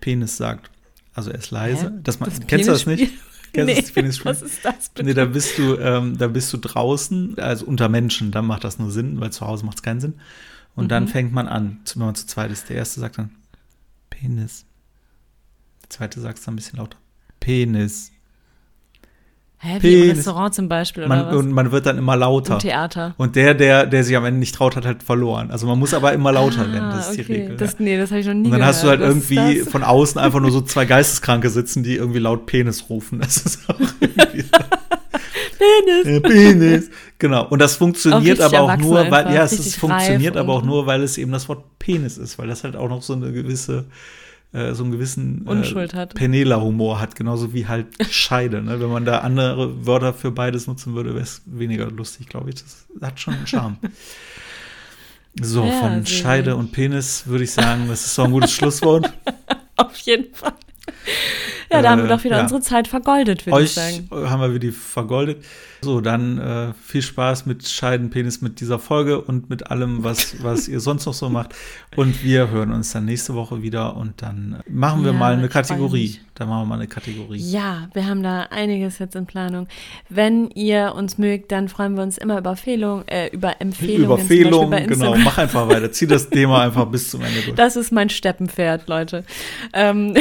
Penis sagt. Also er ist leise. Hä? Man, Das kennst du das nicht? Kennst Nee, das was ist das bitte? Nee, da bist du, ähm, da bist du draußen, also unter Menschen, dann macht das nur Sinn, weil zu Hause macht es keinen Sinn. Und Mhm. dann fängt man an, wenn man zu zweit ist. Der erste sagt dann Penis. Der zweite sagt es dann ein bisschen lauter. Penis. Hä, wie im. Restaurant zum Beispiel oder Man, was? und man wird dann immer lauter. Im Theater. Und der, der, der sich am Ende nicht traut, hat halt verloren. Also man muss aber immer lauter werden, das ist die Ah, okay. Regel. Das, ja. nee, das habe ich noch nie Und dann gehört. hast du halt Was irgendwie von außen einfach nur so zwei Geisteskranke sitzen, die irgendwie laut Penis rufen. Das ist auch irgendwie Penis. Äh, Penis. Genau. Und das funktioniert Auch aber auch nur, weil, einfach, ja, es ist, funktioniert aber auch nur, weil es eben das Wort Penis ist, weil das halt auch noch so eine gewisse, äh, so einen gewissen Unschuld hat. Penela-Humor hat, genauso wie halt Scheide. Ne? Wenn man da andere Wörter für beides nutzen würde, wäre es weniger lustig, glaube ich. Das hat schon einen Charme. So, Ja, von Scheide gut. und Penis würde ich sagen, das ist doch ein gutes Schlusswort. Auf jeden Fall. Ja, da haben wir Äh, doch wieder ja. unsere Zeit vergoldet, würde ich sagen. haben wir wieder vergoldet. So, dann äh, viel Spaß mit Scheidenpenis mit dieser Folge und mit allem, was, was ihr sonst noch so macht. Und wir hören uns dann nächste Woche wieder und dann machen wir Ja, mal eine Kategorie. Dann machen wir mal eine Kategorie. Ja, wir haben da einiges jetzt in Planung. Wenn ihr uns mögt, dann freuen wir uns immer über, Fehlung, äh, über Empfehlungen. Über zum Beispiel Fehlungen, bei genau. Mach einfach weiter. Zieh das Thema einfach bis zum Ende durch. Das ist mein Steppenpferd, Leute. Ähm,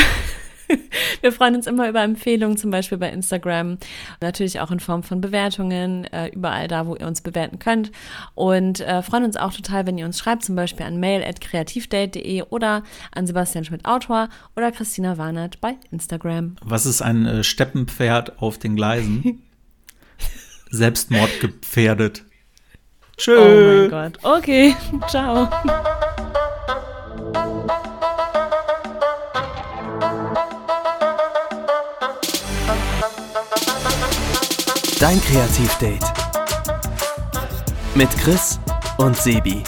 wir freuen uns immer über Empfehlungen, zum Beispiel bei Instagram. Natürlich auch in Form von Bewertungen, äh, überall da, wo ihr uns bewerten könnt. Und äh, freuen uns auch total, wenn ihr uns schreibt, zum Beispiel an mail.kreativdate.de oder an Sebastian Schmidt-Autor oder Christina Warnert bei Instagram. Was ist ein äh, Steppenpferd auf den Gleisen? Selbstmord gefährdet. Tschö. Oh mein Gott. Okay, ciao. Dein Kreativdate. Mit Chris und Sebi.